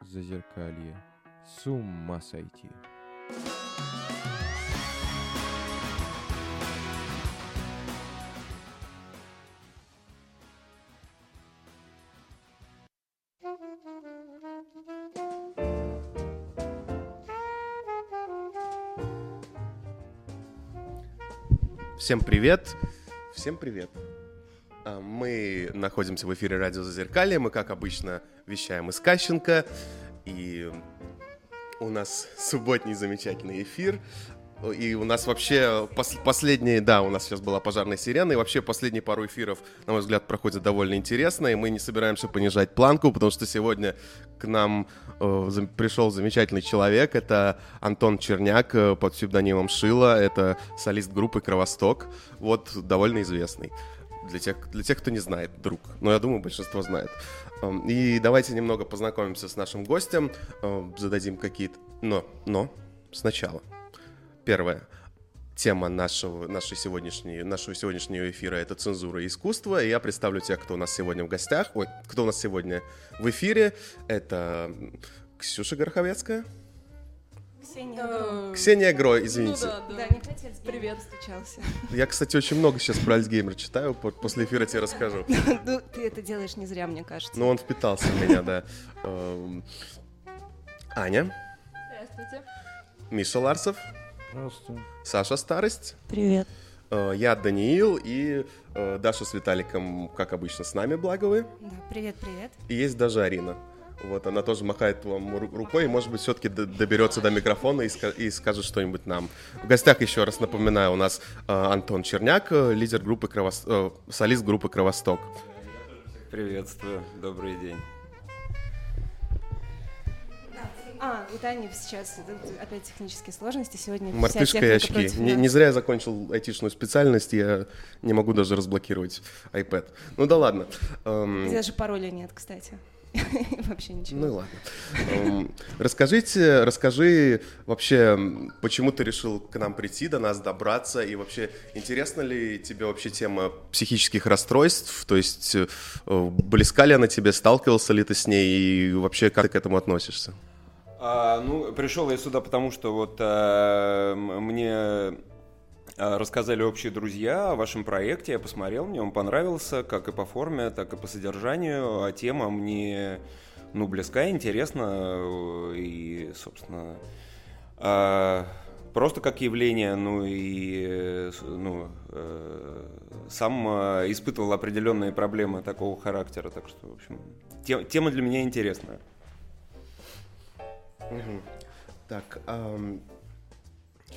Зазеркалье. С ума сойти. Всем привет! Всем привет! Мы находимся в эфире радио Зазеркалье. Мы, как обычно, вещаем из Кащенко. И у нас субботний замечательный эфир. И у нас вообще пос- последние, да, у нас сейчас была пожарная сирена, и вообще последние пару эфиров, на мой взгляд, проходят довольно интересно, и мы не собираемся понижать планку, потому что сегодня к нам э, пришел замечательный человек, это Антон Черняк э, под псевдонимом Шила, это солист группы Кровосток, вот довольно известный для тех, для тех, кто не знает, друг. Но я думаю, большинство знает. Эм, И давайте немного познакомимся с нашим гостем, э, зададим какие-то... Но, но, сначала. Первое. Тема нашего, нашей сегодняшней, нашего сегодняшнего эфира — это цензура и искусство. И я представлю тех, кто у нас сегодня в гостях. Ой, кто у нас сегодня в эфире. Это Ксюша Гороховецкая. Ксения. Ксения Грой, извините. Ну да, да. Да, не хотелось. Привет. стучался. Я, кстати, очень много сейчас про Альцгеймер читаю. по- После эфира тебе расскажу. Ну, ты это делаешь не зря, мне кажется. Ну, он впитался в меня, да. Эм, Аня, Здравствуйте. Миша Ларсов, Здравствуйте. Саша Старость, Привет. э, я Даниил и э, Даша с Виталиком, как обычно, с нами, благо вы. Да, привет, привет. И есть даже Арина. Вот, она тоже махает вам ру- рукой, и, может быть, все-таки доберется до микрофона и, ска- и скажет что-нибудь нам. В гостях, еще раз напоминаю, у нас э, Антон Черняк, э, лидер группы Кровос... э, солист группы Кровосток. Приветствую, добрый день. А, у Тани сейчас опять технические сложности. Сегодня вся Мартышка и очки. против Не, не зря я закончил айтишную специальность, я не могу даже разблокировать iPad. Ну да ладно. Эм, И даже пароля нет, кстати. Вообще ничего. ну и ладно. Эм, расскажите, расскажи вообще, почему ты решил к нам прийти, до нас добраться, и вообще, интересна ли тебе вообще тема психических расстройств, то есть э, близка ли она тебе, сталкивался ли ты с ней, и вообще как ты к этому относишься? А, ну, пришел я сюда, потому что вот а, мне рассказали общие друзья о вашем проекте, я посмотрел, мне он понравился, как и по форме, так и по содержанию, а тема мне, ну, близка, интересна, э, и, собственно, а, просто как явление, ну, и, э, ну, э, сам а, испытывал определенные проблемы такого характера, так что, в общем, те- тема для меня интересная. Так, ам,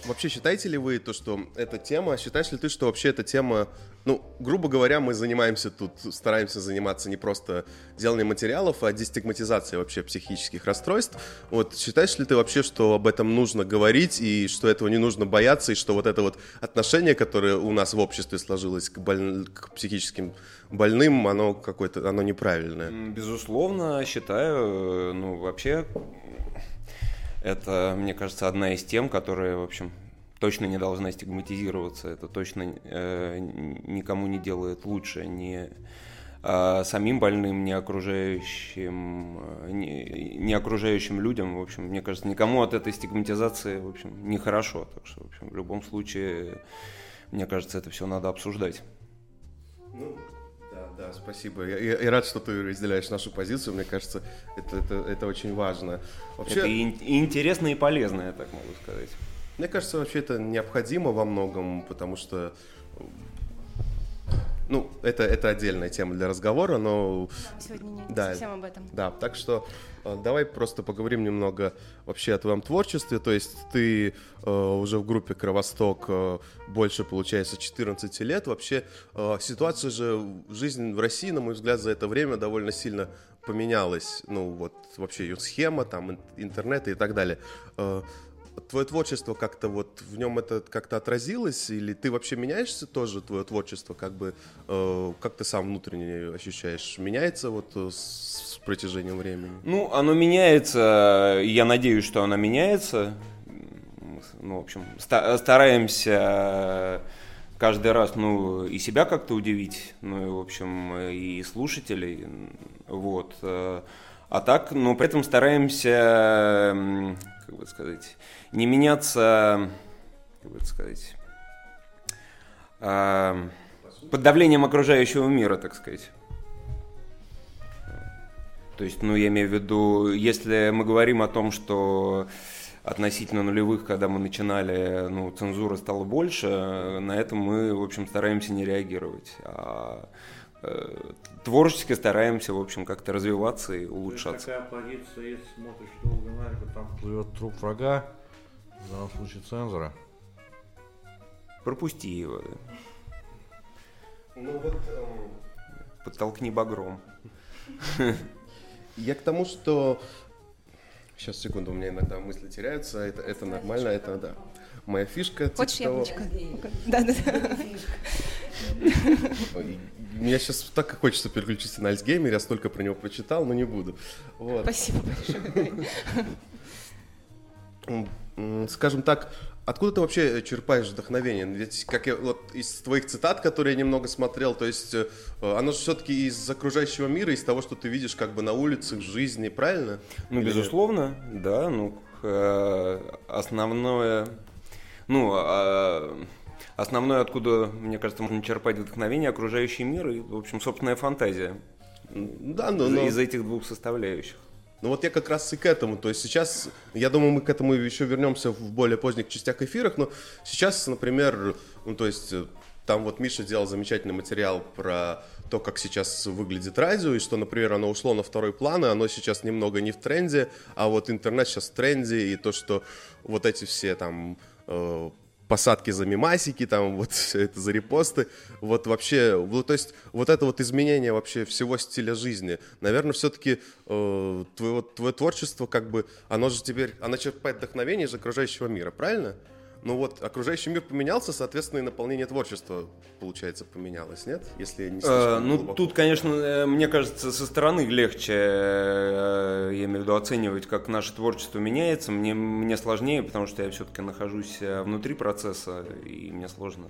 вообще считаете ли вы то, что эта тема, считаешь ли ты, что вообще эта тема, ну, грубо говоря, мы занимаемся тут, стараемся заниматься не просто деланием материалов, а дестигматизацией вообще психических расстройств. Вот считаешь ли ты вообще, что об этом нужно говорить, и что этого не нужно бояться, и что вот это вот отношение, которое у нас в обществе сложилось к, больн- к психическим больным, оно какое-то, оно неправильное? Безусловно, считаю, э, ну, вообще, это, мне кажется, одна из тем, которая, в общем, точно не должна стигматизироваться. Это точно э, никому не делает лучше, ни а, самим больным, ни окружающим, э, ни, ни окружающим людям. В общем, мне кажется, никому от этой стигматизации, в общем, нехорошо. Так что, в общем, в любом случае, мне кажется, это все надо обсуждать. Ну, да, спасибо. Я, я- я рад, что ты разделяешь нашу позицию. Мне кажется, это, это, это очень важно. Вообще, Это и интересно, и полезно, я так могу сказать. мне кажется, вообще это необходимо во многом, потому что ну, это, это отдельная тема для разговора, но Сегодня не Да. совсем об этом. Да, так что э, давай просто поговорим немного вообще о твоем творчестве. То есть ты э, уже в группе Кровосток э, больше, получается, 14 лет. Вообще э, ситуация же, жизнь в России, на мой взгляд, за это время довольно сильно поменялась. Ну вот вообще ее схема, там ин- интернет и так далее. Э, Твое творчество как-то вот в нем это как-то отразилось, или ты вообще меняешься тоже, твое творчество, как бы, э, как ты сам внутренне ощущаешь, меняется вот э, с, с протяжением времени? Ну, оно меняется, я надеюсь, что оно меняется. Ну, в общем, ста- стараемся каждый раз, ну, и себя как-то удивить, ну, и, в общем, и слушателей, вот. А так, ну, при этом стараемся, как бы сказать, не меняться, как бы сказать, а, под давлением окружающего мира, так сказать. То есть, ну, я имею в виду, если мы говорим о том, что относительно нулевых, когда мы начинали, ну, цензура стала больше, на это мы, в общем, стараемся не реагировать. А э, творчески стараемся, в общем, как-то развиваться и улучшаться. такая позиция, если смотришь долго на реку, там плывет труп врага, в данном случае цензора. Пропусти его, Ну вот, эм, подтолкни багром. я к тому, что... Сейчас, секунду, у меня иногда мысли теряются, это, это нормально, это да. Моя фишка... типа Хочешь того- яблочко? Да-да-да. Ой, Мне сейчас так и хочется переключиться на Альцгеймер, я столько про него прочитал, но не буду. Вот. Спасибо большое. Скажем так, откуда ты вообще черпаешь вдохновение? Ведь как я вот из твоих цитат, которые я немного смотрел, то есть э, оно же все-таки из окружающего мира, из того, что ты видишь как бы на улицах, в жизни, правильно? Ну, Или- безусловно, да, ну, э, основное, ну, а, основное, откуда, мне кажется, можно черпать вдохновение, окружающий мир и, в общем, собственная фантазия Да, но, но- из этих двух составляющих. Ну вот я как раз и к этому. То есть сейчас, я думаю, мы к этому еще вернемся в более поздних частях эфирах, но сейчас, например, ну то есть э, там вот Миша делал замечательный материал про то, как сейчас выглядит радио, и что, например, оно ушло на второй план, и оно сейчас немного не в тренде, а вот интернет сейчас в тренде, и то, что вот эти все там э, посадки за мимасики, там вот все это за репосты, вот вообще, вот, то есть вот это вот изменение вообще всего стиля жизни, наверное, все-таки э, твое, твое творчество как бы, оно же теперь, оно черпает вдохновение из окружающего мира, правильно? Ну вот, окружающий мир поменялся, соответственно, и наполнение творчества, получается, поменялось, нет? Если не Э, ну, глубоко. тут, конечно, э, мне кажется, со стороны легче, э, я имею в виду, оценивать, как наше творчество меняется. Мне, мне сложнее, потому что я все-таки нахожусь э, внутри процесса, и мне сложно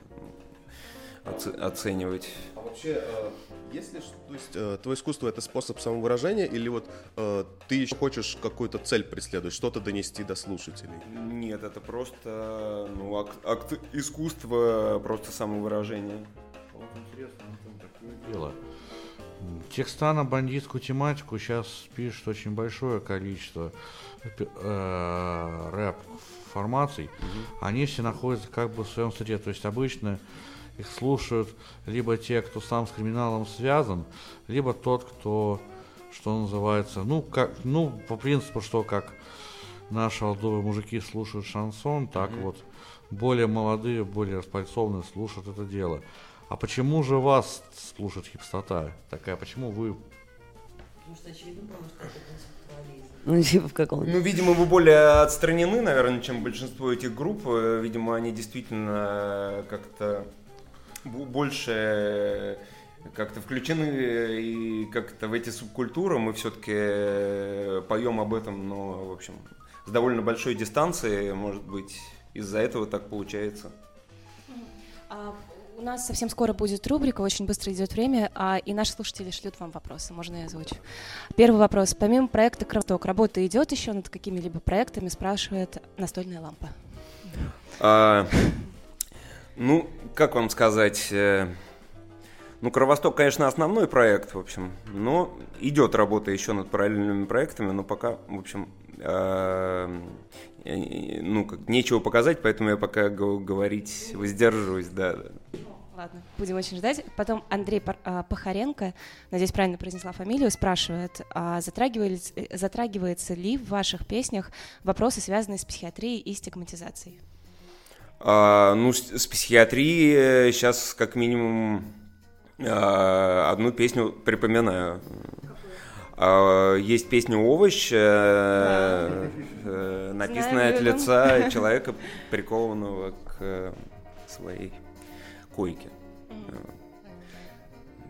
ну, оце- оценивать. Вообще, э, если, то есть, э, твое искусство это способ самовыражения, или вот э, ты еще хочешь какую-то цель преследовать, что-то донести до слушателей? Нет, это просто ну, ак- акт искусства, просто самовыражение. Вот интересно, там такое дело. Текста на бандитскую тематику сейчас пишет очень большое количество э, рэп-формаций. Они все находятся как бы в своем среде. То есть обычно их слушают либо те, кто сам с криминалом связан, либо тот, кто, что называется, ну, как, ну, по принципу, что как наши олдовые мужики слушают шансон, так вот более молодые, более распальцованные слушают это дело. А почему же вас слушает хипстота? Такая, почему вы Потому что очевидно, потому что это концептуализм. Ну, типа в каком Ну, видимо, вы более отстранены, наверное, чем большинство этих групп. Видимо, они действительно как-то больше э, как-то включены и как-то в эти субкультуры. Мы все-таки поем об этом, но, в общем, с довольно большой дистанции, может быть, из-за этого так получается. А, У нас совсем скоро будет рубрика, очень быстро идет время, а, и наши слушатели шлют вам вопросы, можно я озвучу. Первый вопрос. Помимо проекта «Кровоток», работа идет еще над какими-либо проектами, спрашивает настольная лампа. А, ну, как вам сказать, э, ну, Кровосток, конечно, основной проект, в общем, но идет работа еще над параллельными проектами, но пока, в общем, э, э, ну, как, нечего показать, поэтому я пока говорить воздерживаюсь, да, да. Ладно, будем очень ждать. Потом Андрей а, Пахаренко, надеюсь, правильно произнесла фамилию, спрашивает, а затрагивается, э, затрагивается ли в ваших песнях вопросы, связанные с психиатрией и стигматизацией? А, ну, с, с психиатрией сейчас как минимум а, одну песню припоминаю. А, есть песня «Овощ», э, э, написанная от лица человека, прикованного к э, своей койке, э,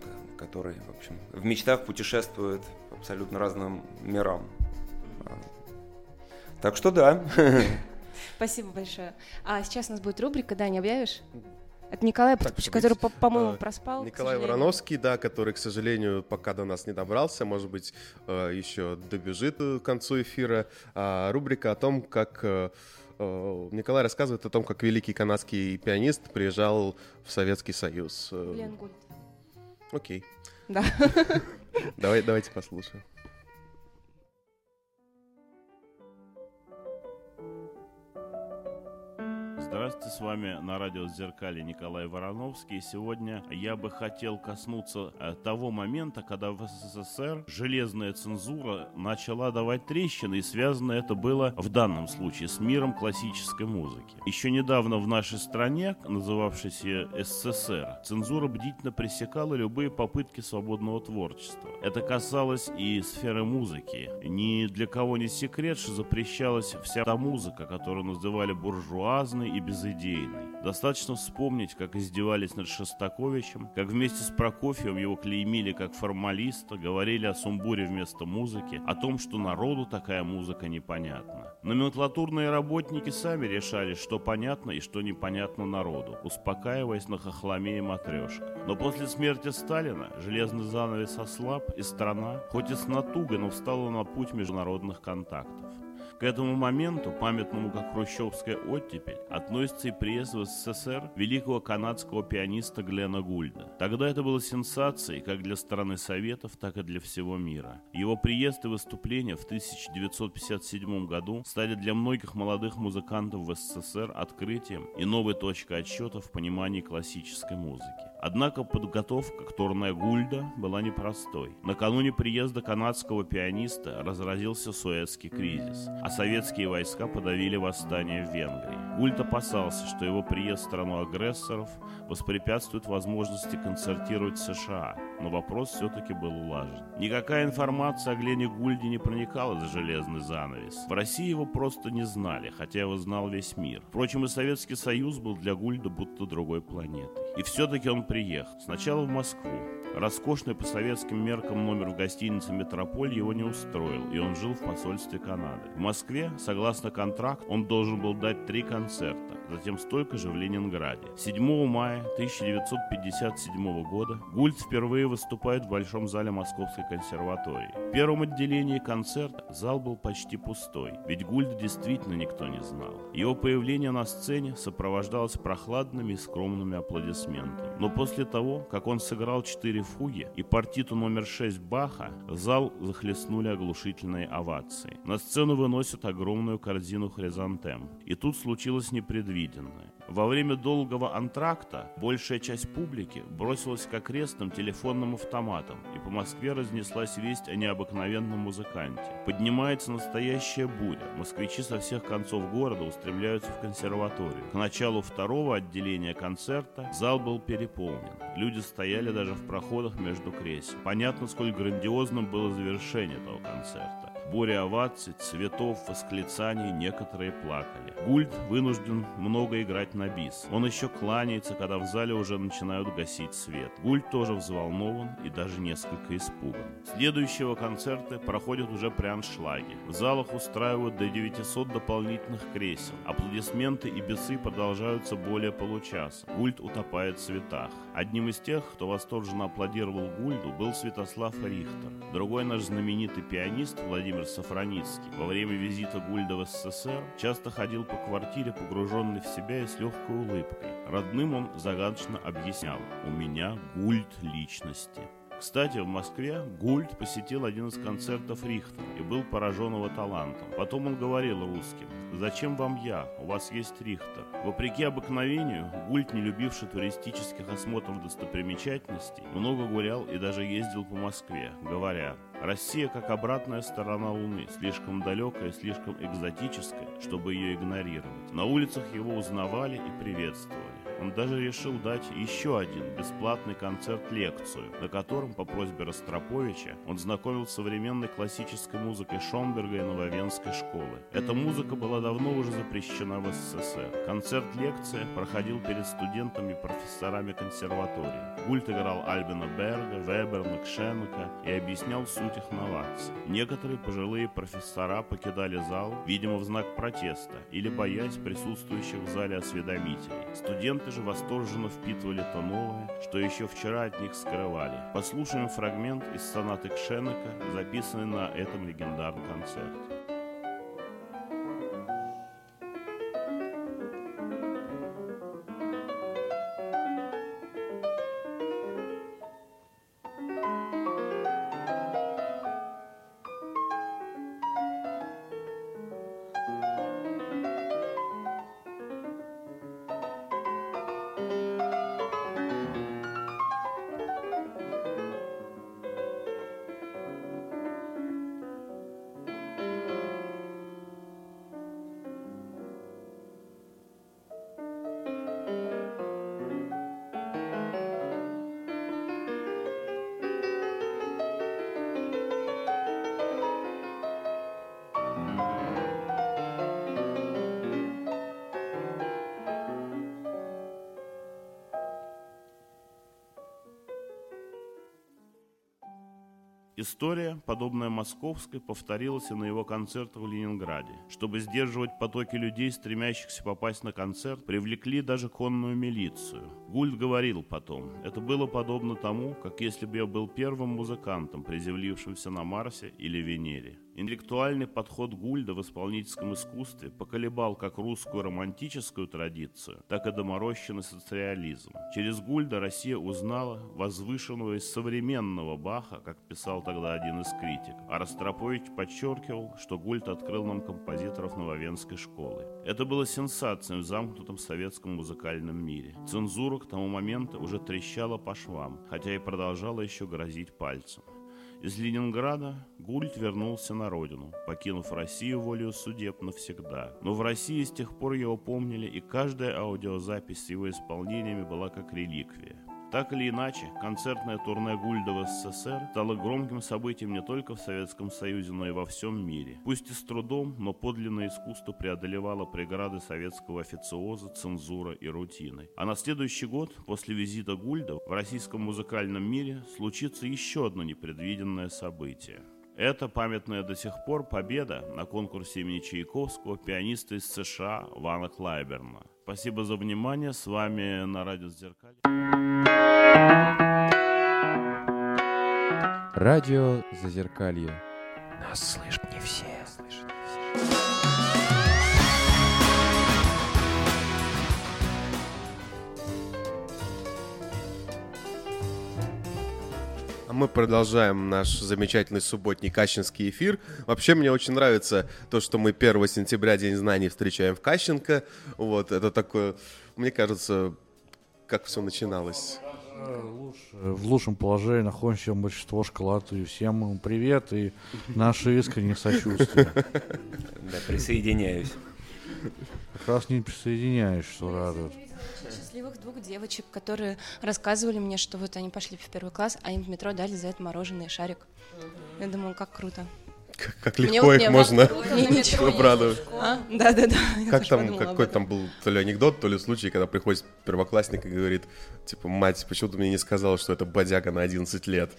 да, который, в общем, в мечтах путешествует по абсолютно разным мирам. А, Так что да. Спасибо большое. А сейчас у нас будет рубрика, да, не объявишь? Это Николай, Так, который, по- по-моему, э, проспал. Николай. Вороновский, да, который, к сожалению, пока до нас не добрался, может быть, э, еще добежит э, к концу эфира. А, Рубрика о том, как Николай рассказывает о том, как великий канадский пианист приезжал в Советский Союз. Гульд. Окей. Да. Давай, давайте послушаем. Здравствуйте, с вами на радио «Зеркали» Николай Вороновский. Сегодня я бы хотел коснуться э, того момента, когда в СССР железная цензура начала давать трещины, и связано это было в данном случае с миром классической музыки. Еще недавно в нашей стране, называвшейся СССР, цензура бдительно пресекала любые попытки свободного творчества. Это касалось и сферы музыки. Ни для кого не секрет, что запрещалась вся та музыка, которую называли буржуазной и безыдейной. Достаточно вспомнить, как издевались над Шостаковичем, как вместе с Прокофьевым его клеймили как формалиста, говорили о сумбуре вместо музыки, о том, что народу такая музыка непонятна. Номенклатурные работники сами решали, что понятно и что непонятно народу, успокаиваясь на хохломе и матрешка. Но после смерти Сталина железный занавес ослаб, и страна, хоть и с натугой, но встала на путь международных контактов. К этому моменту, памятному как хрущевская оттепель, относится и приезд в СССР великого канадского пианиста Глена Гульда. Тогда это было сенсацией как для страны Советов, так и для всего мира. Его приезд и выступления в 1957 году стали для многих молодых музыкантов в СССР открытием и новой точкой отсчета в понимании классической музыки. Однако подготовка к турне Гульда была непростой. Накануне приезда канадского пианиста разразился Суэцкий кризис, а советские войска подавили восстание в Венгрии. Гульд опасался, что его приезд в страну агрессоров воспрепятствует возможности концертировать в США, но вопрос все-таки был улажен. Никакая информация о Глене Гульде не проникала за железный занавес. В России его просто не знали, хотя его знал весь мир. Впрочем, и Советский Союз был для Гульда будто другой планетой. И все-таки он приехал. Сначала в Москву. Роскошный по советским меркам номер в гостинице «Метрополь» его не устроил, и он жил в посольстве Канады. В Москве, согласно контракту, он должен был дать три концерта, затем столько же в Ленинграде. 7 мая 1957 года Гульд впервые выступает в Большом зале Московской консерватории. В первом отделении концерта зал был почти пустой, ведь Гульда действительно никто не знал. Его появление на сцене сопровождалось прохладными и скромными аплодисментами. Но после того, как он сыграл четыре фуги и партиту номер 6 Баха, зал захлестнули оглушительные овации. На сцену выносят огромную корзину хризантем. И тут случилось непредвиденное. Во время долгого антракта большая часть публики бросилась к окрестным телефонным автоматам, и по Москве разнеслась весть о необыкновенном музыканте. Поднимается настоящая буря. Москвичи со всех концов города устремляются в консерваторию. К началу второго отделения концерта зал был переполнен. Люди стояли даже в проходах между кресел. Понятно, сколь грандиозным было завершение этого концерта. Буря оваций, цветов, восклицаний, некоторые плакали. Гульд вынужден много играть на бис. Он еще кланяется, когда в зале уже начинают гасить свет. Гульд тоже взволнован и даже несколько испуган. Следующего концерта проходят уже при аншлаге. В залах устраивают до 900 дополнительных кресел. Аплодисменты и бисы продолжаются более получаса. Гульд утопает в цветах. Одним из тех, кто восторженно аплодировал Гульду, был Святослав Рихтер. Другой наш знаменитый пианист Владимир Сафроницкий во время визита Гульда в СССР часто ходил по квартире, погруженный в себя и с легкой улыбкой. Родным он загадочно объяснял «У меня Гульд личности». Кстати, в Москве Гульд посетил один из концертов Рихтера и был поражен его талантом. Потом он говорил русским «Зачем вам я? У вас есть Рихтер». Вопреки обыкновению, Гульд, не любивший туристических осмотров достопримечательностей, много гулял и даже ездил по Москве, говоря Россия как обратная сторона Луны, слишком далекая, слишком экзотическая, чтобы ее игнорировать. На улицах его узнавали и приветствовали. Он даже решил дать еще один бесплатный концерт-лекцию, на котором по просьбе Ростроповича он знакомил с современной классической музыкой Шонберга и Нововенской школы. Эта музыка была давно уже запрещена в СССР. Концерт-лекция проходил перед студентами и профессорами консерватории. Гульт играл Альбина Берга, Веберна, Кшенека и объяснял суть их новаций. Некоторые пожилые профессора покидали зал, видимо, в знак протеста или боясь присутствующих в зале осведомителей. Студенты Музыканты же восторженно впитывали то новое, что еще вчера от них скрывали. Послушаем фрагмент из сонаты Кшенека, записанный на этом легендарном концерте. Подобная московской, повторилась и на его концертах в Ленинграде. Чтобы сдерживать потоки людей, стремящихся попасть на концерт, привлекли даже конную милицию. Гульд говорил потом, это было подобно тому, как если бы я был первым музыкантом, приземлившимся на Марсе или Венере. Интеллектуальный подход Гульда в исполнительском искусстве поколебал как русскую романтическую традицию, так и доморощенный социализм. Через Гульда Россия узнала возвышенного из современного Баха, как писал тогда один из критиков. А Ростропович подчеркивал, что Гульд открыл нам композиторов Нововенской школы. Это было сенсацией в замкнутом советском музыкальном мире. Цензура к тому моменту уже трещала по швам, хотя и продолжала еще грозить пальцем. Из Ленинграда Гульт вернулся на родину, покинув Россию волею судеб навсегда. Но в России с тех пор его помнили, и каждая аудиозапись с его исполнениями была как реликвия. Так или иначе, концертное турне Гульда в СССР стало громким событием не только в Советском Союзе, но и во всем мире. Пусть и с трудом, но подлинное искусство преодолевало преграды советского официоза, цензуры и рутины. А на следующий год, после визита Гульда, в российском музыкальном мире случится еще одно непредвиденное событие. Это памятная до сих пор победа на конкурсе имени Чайковского пианиста из США Вана Клайберна. Спасибо за внимание. С вами на радио Зеркаль. Радио Зазеркалье. Нас слышат не все. Мы продолжаем наш замечательный субботний Кащенский эфир. Вообще мне очень нравится то, что мы 1 сентября День знаний встречаем в Кащенко. Вот, это такое, мне кажется, как все начиналось. В лучшем положении находимся большинство школоты. Всем им привет и наше искреннее сочувствие. Да, присоединяюсь. Как раз не присоединяюсь, что радует. Счастливых двух девочек, которые рассказывали мне, что вот они пошли в первый класс, а им в метро дали за это мороженое шарик. Я думаю, как круто. Как, как Мне легко вот- их мне можно мне ничего обрадовать. А? Да, да, да. Как там, какой там был то ли анекдот, то ли случай, когда приходит первоклассник и говорит, типа, мать, почему ты мне не сказала, что это бодяга на 11 лет?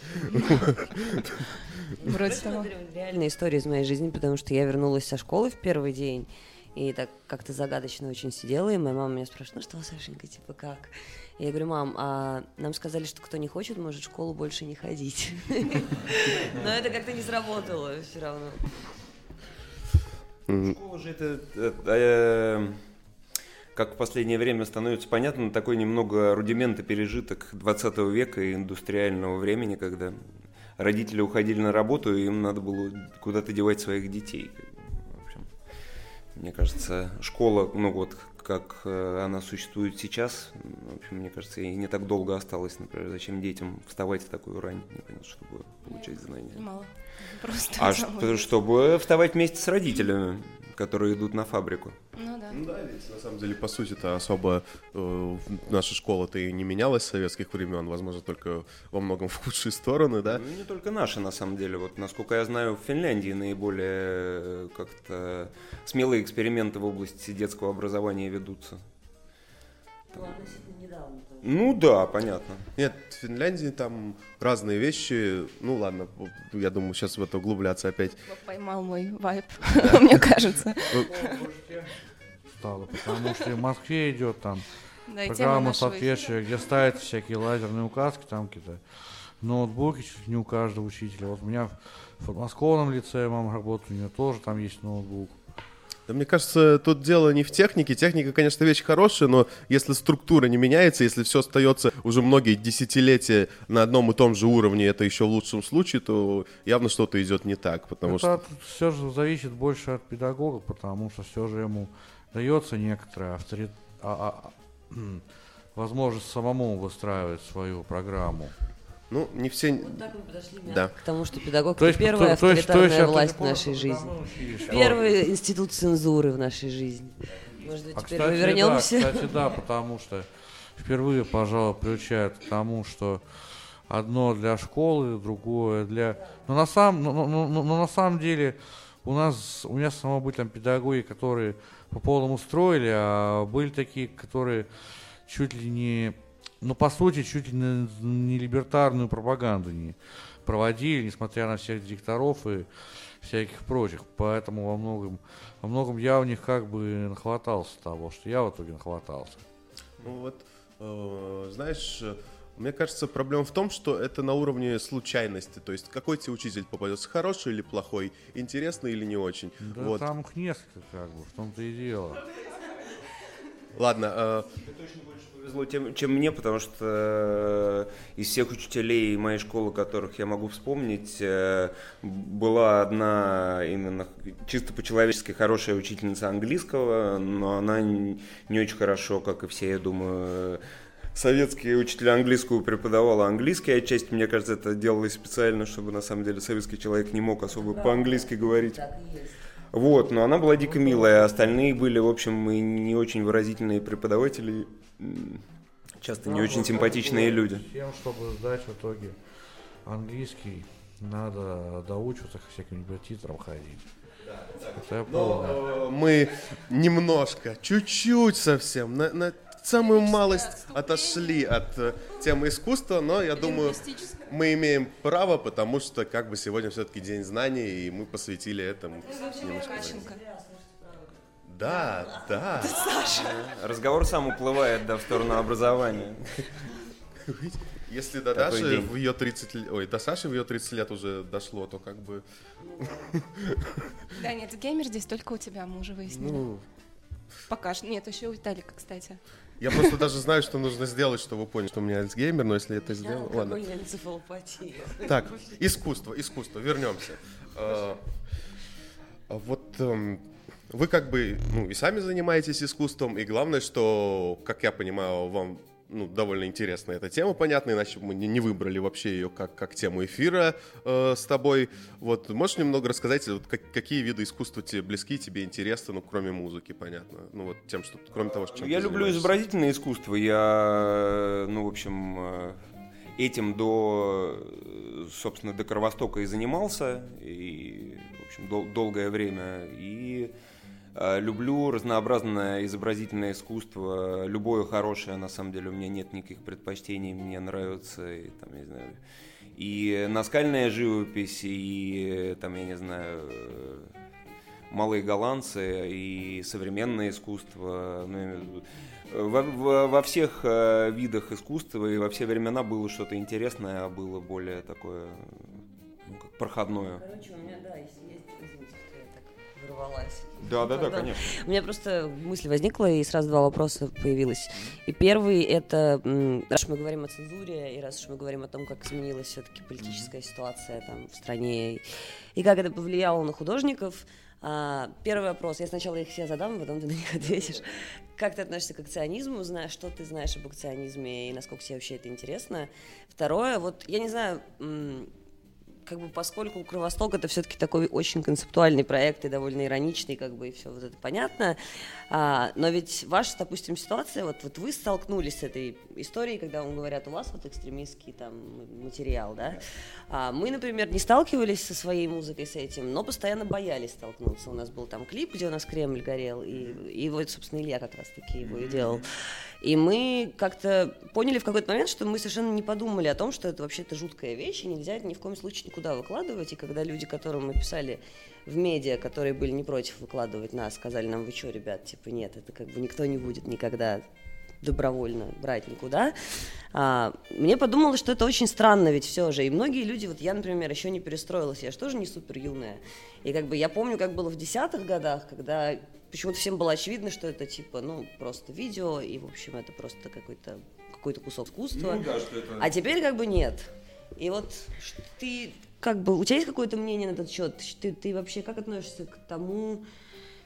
Вроде того. Реальная история из моей жизни, потому что я вернулась со школы в первый день, и так как-то загадочно очень сидела, и моя мама меня спрашивает, ну что, Сашенька, типа как? Я говорю, мам, а нам сказали, что кто не хочет, может в школу больше не ходить. Но это как-то не сработало все равно. Школа же это, э, как в последнее время становится понятно, такой немного рудимент и пережиток 20 века и индустриального времени, когда родители уходили на работу, и им надо было куда-то девать своих детей. Мне кажется, школа, ну вот, как э, она существует сейчас, в общем, мне кажется, и не так долго осталось, например, зачем детям вставать в такую рань, например, чтобы получать знания. Мало. Просто А забыла. что- чтобы вставать вместе с родителями, которые идут на фабрику. Ну да. Ну да, ведь на самом деле, по сути-то особо э, наша школа-то и не менялась с советских времен, возможно, только во многом в худшие стороны, да? Ну, не только наши, на самом деле. Вот, насколько я знаю, в Финляндии наиболее э, как-то смелые эксперименты в области детского образования ведутся. Ну, относительно недавно тоже. Ну да, понятно. Нет, в Финляндии там разные вещи. Ну ладно, я думаю, сейчас в это углубляться опять. Поймал мой вайп, мне кажется. Стало, потому что и в Москве идет там программа соответствия, где ставят всякие лазерные указки, там какие-то ноутбуки чуть не у каждого учителя. Вот у меня в подмосковном лице мама работает, у нее тоже там есть ноутбук. Да мне кажется, тут дело не в технике. Техника, конечно, вещь хорошая, но если структура не меняется, если все остается уже многие десятилетия на одном и том же уровне, это еще в лучшем случае, то явно что-то идет не так, потому что... Это все же зависит больше от педагога, потому что все же ему дается некоторая авторит... а- а- м, возможность самому выстраивать свою программу. Ну, не все... Вот так мы подошли Да. к тому, что педагог То это первая то- то есть- то есть авторитарная это власть в нашей жизни. Первый институт цензуры в нашей жизни. Может быть, А, теперь кстати, мы вернемся. Да, кстати, да, потому что впервые, пожалуй, приучают к тому, что одно для школы, другое для... Но на самом, но, но- но- но на самом деле у нас, у меня самого были там педагоги, которые по полному строили, а были такие, которые чуть ли не, ну, по сути, чуть ли не, не либертарную пропаганду не проводили, несмотря на всех директоров и всяких прочих. Поэтому во многом, во многом я у них как бы нахватался того, что я в итоге нахватался. Ну вот, э, знаешь, мне кажется, проблема в том, что это на уровне случайности. То есть, какой тебе учитель попадется, хороший или плохой, интересный или не очень. Да вот. там их несколько, как бы, в том-то и дело. Ладно, э, повезло тем, чем мне, потому что э, из всех учителей моей школы, которых я могу вспомнить, э, была одна именно чисто по-человечески хорошая учительница английского, но она не очень хорошо, как и все, я думаю, советские учителя английского преподавала английский отчасти. Мне кажется, это делалось специально, чтобы на самом деле советский человек не мог особо по-английски говорить. Так и есть. Вот, но она была дико милая, а остальные были, в общем, и не очень выразительные преподаватели, часто не очень симпатичные люди. Тем, чтобы сдать в итоге английский, надо доучиваться к всяким репетиторам ходить. Это я но, помню. э, мы немножко, чуть-чуть совсем, на, на самую малость отошли от э, темы искусства, но я думаю, мы имеем право, потому что как бы сегодня все-таки день знаний, и мы посвятили этому немножко времени. Да, да. Разговор сам уплывает да, в сторону образования. Если до Такой Даши день. в ее 30 лет, ой, до Саши в ее 30 лет уже дошло, то как бы, Да, нет, геймер здесь только у тебя, мы уже выяснили. ну, Пока что. Нет, еще у Виталика, кстати. я просто даже знаю, что нужно сделать, чтобы вы поняли, что у меня Альцгеймер, но если это сделал, ладно. Так, искусство, искусство, вернемся. А, а Вот эм, вы как бы, ну, и сами занимаетесь искусством, и главное, что, как я понимаю, вам ну, довольно интересна эта тема, понятно, иначе мы не, выбрали вообще ее как, как тему эфира э, с тобой. Вот, можешь немного рассказать, вот, как- какие виды искусства тебе близки, тебе интересны, ну, кроме музыки, понятно, ну, вот тем, что, кроме того, что Я люблю изобразительное искусство. Я, ну, в общем, э, этим до, э, собственно, до Кровостока и занимался, и, в общем, дол- долгое время. И люблю разнообразное изобразительное искусство, любое хорошее, на самом деле, у меня нет никаких предпочтений, мне нравится, и, там, не знаю, и наскальная живопись, и, э, там, я не знаю, э, малые голландцы и современное искусство. ну, я имею в виду, э, Во, во- во всех э, видах искусства и во все времена было что-то интересное, а было более такое, ну, как проходное. Короче, у меня, так ворвалась. Да, да, да, конечно. У меня просто мысль возникла, и сразу два вопроса появилось. И первый это, раз мы говорим о цензуре, и раз уж мы говорим о том, как изменилась все-таки политическая ситуация там в стране, и как это повлияло на художников, а, первый вопрос, я сначала их все задам, потом ты на них ответишь. Как ты относишься к акционизму, знаешь, что ты знаешь об акционизме, и насколько тебе вообще это интересно? Второе, вот я не знаю, как бы поскольку Кровосток это все-таки такой очень концептуальный проект и довольно ироничный, как бы и все вот это понятно. А, но ведь ваша, допустим, ситуация, вот, вот вы столкнулись с этой историей, когда вам говорят, у вас вот экстремистский там материал, да? А мы, например, не сталкивались со своей музыкой с этим, но постоянно боялись столкнуться. У нас был там клип, где у нас Кремль горел, и, и вот, собственно, Илья как раз-таки его и делал. И мы как-то поняли в какой-то момент, что мы совершенно не подумали о том, что это вообще-то жуткая вещь, и нельзя это ни в коем случае никуда выкладывать. И когда люди, которым мы писали в медиа, которые были не против выкладывать нас, сказали нам, вы что, ребят, типа, нет, это как бы никто не будет никогда добровольно брать никуда. А, мне подумалось, что это очень странно ведь все же. И многие люди, вот я, например, еще не перестроилась, я же тоже не супер юная. И как бы я помню, как было в десятых годах, когда почему-то всем было очевидно, что это типа, ну, просто видео, и, в общем, это просто какой-то какой-то кусок искусства. Ну да, что это... А теперь как бы нет. И вот ты как бы у тебя есть какое-то мнение на этот счет? Ты, ты вообще как относишься к тому,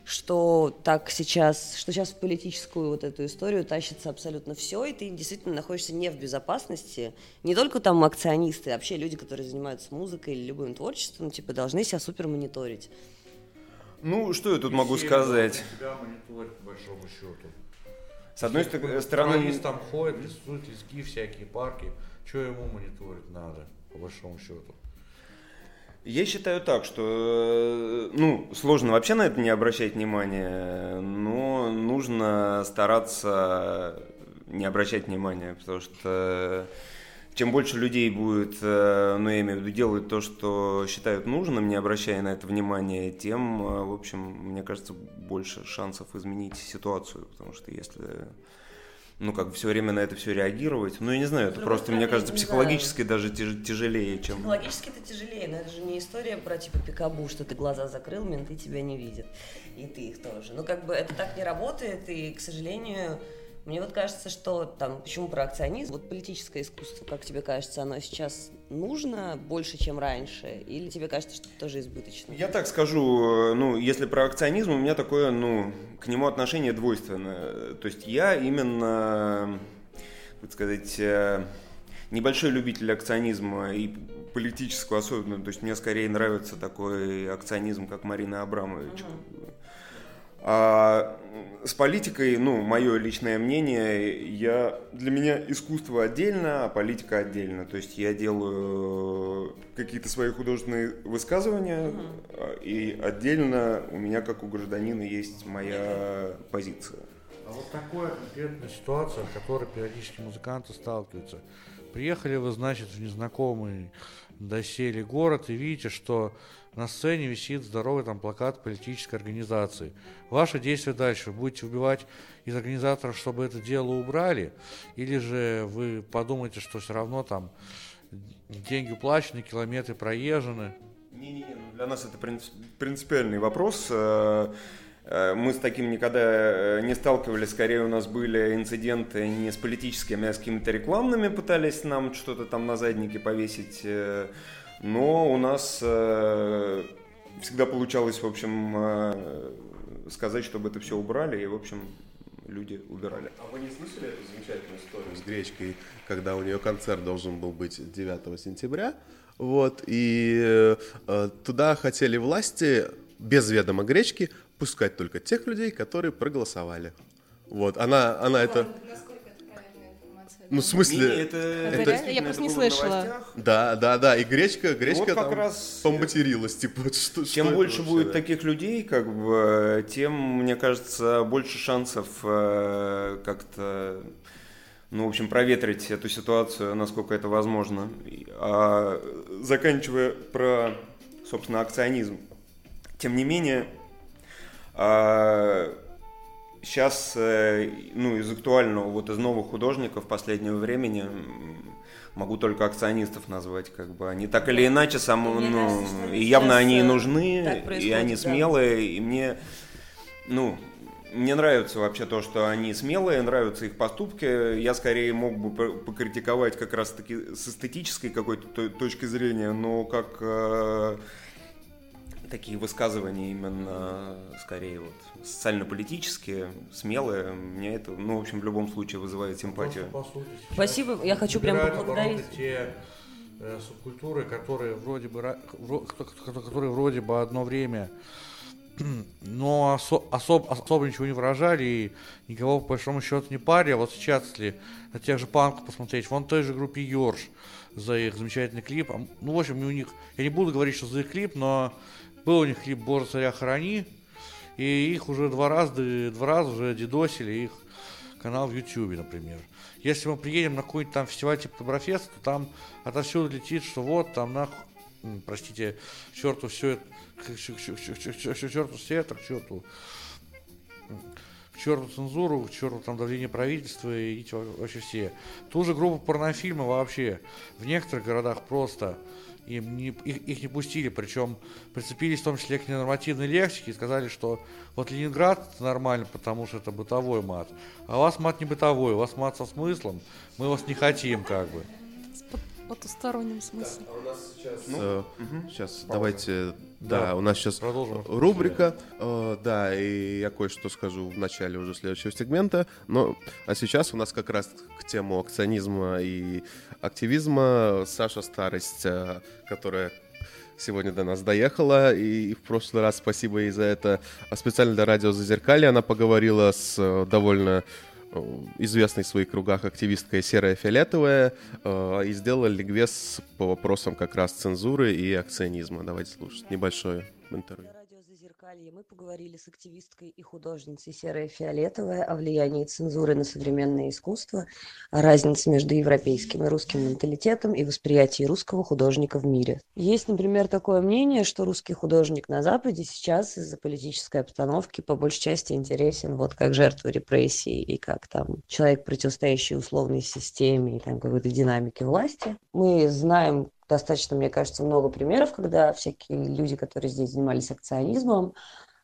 что так сейчас, что сейчас в политическую вот эту историю тащится абсолютно все, и ты действительно находишься не в безопасности. Не только там акционисты, а вообще люди, которые занимаются музыкой или любым творчеством, типа должны себя супер мониторить. Ну, что я тут могу Все сказать? Тебя мониторят, по большому счету. С одной ст- стороны... Там ходит, рисует лески, всякие парки. Что ему мониторить надо, по большому счету? Я считаю так, что, э, ну, сложно вообще на это не обращать внимания, но нужно стараться не обращать внимания, потому что чем больше людей будет, э, ну, я имею в виду, делать то, что считают нужным, не обращая на это внимания, тем, э, в общем, мне кажется, больше шансов изменить ситуацию, потому что если ну, как бы все время на это все реагировать. Ну, я не знаю, это просто, мне стороны, кажется, не психологически даже тяж- тяжелее, чем... Психологически это тяжелее, но это же не история про типа пикабу, что ты глаза закрыл, менты тебя не видят, и ты их тоже. Ну как бы это так не работает, и, к сожалению, мне вот кажется, что там, почему про акционизм, вот политическое искусство, как тебе кажется, оно сейчас нужно больше, чем раньше, или тебе кажется, что это тоже избыточно? Я так скажу, э, ну, если про акционизм, у меня такое, ну, к нему отношение двойственное. То есть я именно, так сказать, э, небольшой любитель акционизма и политического особенно. То есть мне скорее нравится такой акционизм, как Марина Абрамович. А с политикой, ну, мое личное мнение, я, для меня искусство отдельно, а политика отдельно. То есть я делаю какие-то свои художественные высказывания, а, и отдельно у меня, как у гражданина, есть моя позиция. А вот такая конкретная ситуация, в которой периодически музыканты сталкиваются. Приехали вы, значит, в незнакомый доселе город и видите, что на сцене висит здоровый там плакат политической организации. Ваши действия дальше. Будете убивать из организаторов, чтобы это дело убрали? Или же вы подумаете, что все равно там деньги уплачены, километры проезжены? Не-не-не, ну, для нас это принцип- принципиальный вопрос. Э, Мы с таким никогда э, не сталкивались, скорее у нас были инциденты не с политическими, а с какими-то рекламными, пытались нам что-то там на заднике повесить. э, Но у нас всегда получалось, в общем, сказать, чтобы это все убрали, и, в общем, люди убирали. А вы не слышали эту замечательную историю с гречкой, когда у нее концерт должен был быть 9 сентября? Вот, и э, туда хотели власти без ведома гречки пускать только тех людей, которые проголосовали. Вот, она, она это... Это? Ну, в смысле... Не-не, это, Это реально? Я просто не слышала. новостях. Да, да, да, и гречка, гречка Вот как там раз- поматерилась, типа, что, что Чем это больше вообще, будет да? таких людей, как бы, тем, мне кажется, больше шансов э, как-то, ну, в общем, проветрить эту ситуацию, насколько это возможно. А заканчивая про, собственно, акционизм. Тем не менее, сейчас, ну, из актуального, вот из новых художников последнего времени могу только акционистов назвать, как бы они так или иначе сам, Мне ну, кажется, и явно они э, нужны, и они да. смелые, и мне, ну, мне нравится вообще то, что они смелые, нравятся их поступки. Я скорее мог бы по- покритиковать как раз-таки с эстетической какой-то то- точки зрения, но как э, такие высказывания именно скорее вот социально-политические, смелые, мне это, ну, в общем, в любом случае вызывает симпатию. Спасибо, я хочу прям поблагодарить. те э, субкультуры, которые вроде бы вро- которые вроде бы одно время но осо- особ- особо ничего не выражали и никого по большому счету не парили. А вот сейчас, если на тех же панков посмотреть, вон той же группе Йорш за их замечательный клип. А, Ну, в общем, у них, я не буду говорить, что за их клип, но был у них клип «Боже, царя храни», и их уже два раза, два раза уже дедосили их канал в Ютьюбе, например. Если мы приедем на какой-нибудь там фестиваль типа Доброфеста, то там отовсюду летит, что вот там нахуй, м, простите, черту все это, к черту это, к черту, к черту цензуру, к черту там давление правительства, и вообще все. Ту же группу порнофильма вообще в некоторых городах просто им не, их, их не пустили, причем прицепились в том числе к ненормативной лексике и сказали, что вот Ленинград нормально, потому что это бытовой мат, а у вас мат не бытовой, у вас мат со смыслом, мы вас не хотим как бы. С потусторонним смыслом. Да, а у нас сейчас, ну, э, угу. сейчас давайте, да, Да, у нас сейчас продолжим. рубрика, э, да, и я кое-что скажу в начале уже следующего сегмента, но, а сейчас у нас как раз к тему акционизма и активизма. Саша Старость, э, которая сегодня до нас доехала, и в прошлый раз спасибо ей за это. А специально для радио Зазеркалье она поговорила с э, довольно известной в своих кругах активисткой Серая Фиолетовая э, и сделала ликбез по вопросам как раз цензуры и акционизма. Давайте слушать небольшое интервью. На радио Зазеркалье мы поговорили с активисткой и художницей Серая Фиолетовая о влиянии цензуры на современное искусство, о разнице между европейским и русским менталитетом и восприятии русского художника в мире. Есть, например, такое мнение, что русский художник на Западе сейчас из-за политической обстановки по большей части интересен вот как жертва репрессий и как там человек, противостоящий условной системе и там какой-то динамике власти. Мы знаем достаточно, мне кажется, много примеров, когда всякие люди, которые здесь занимались акционизмом,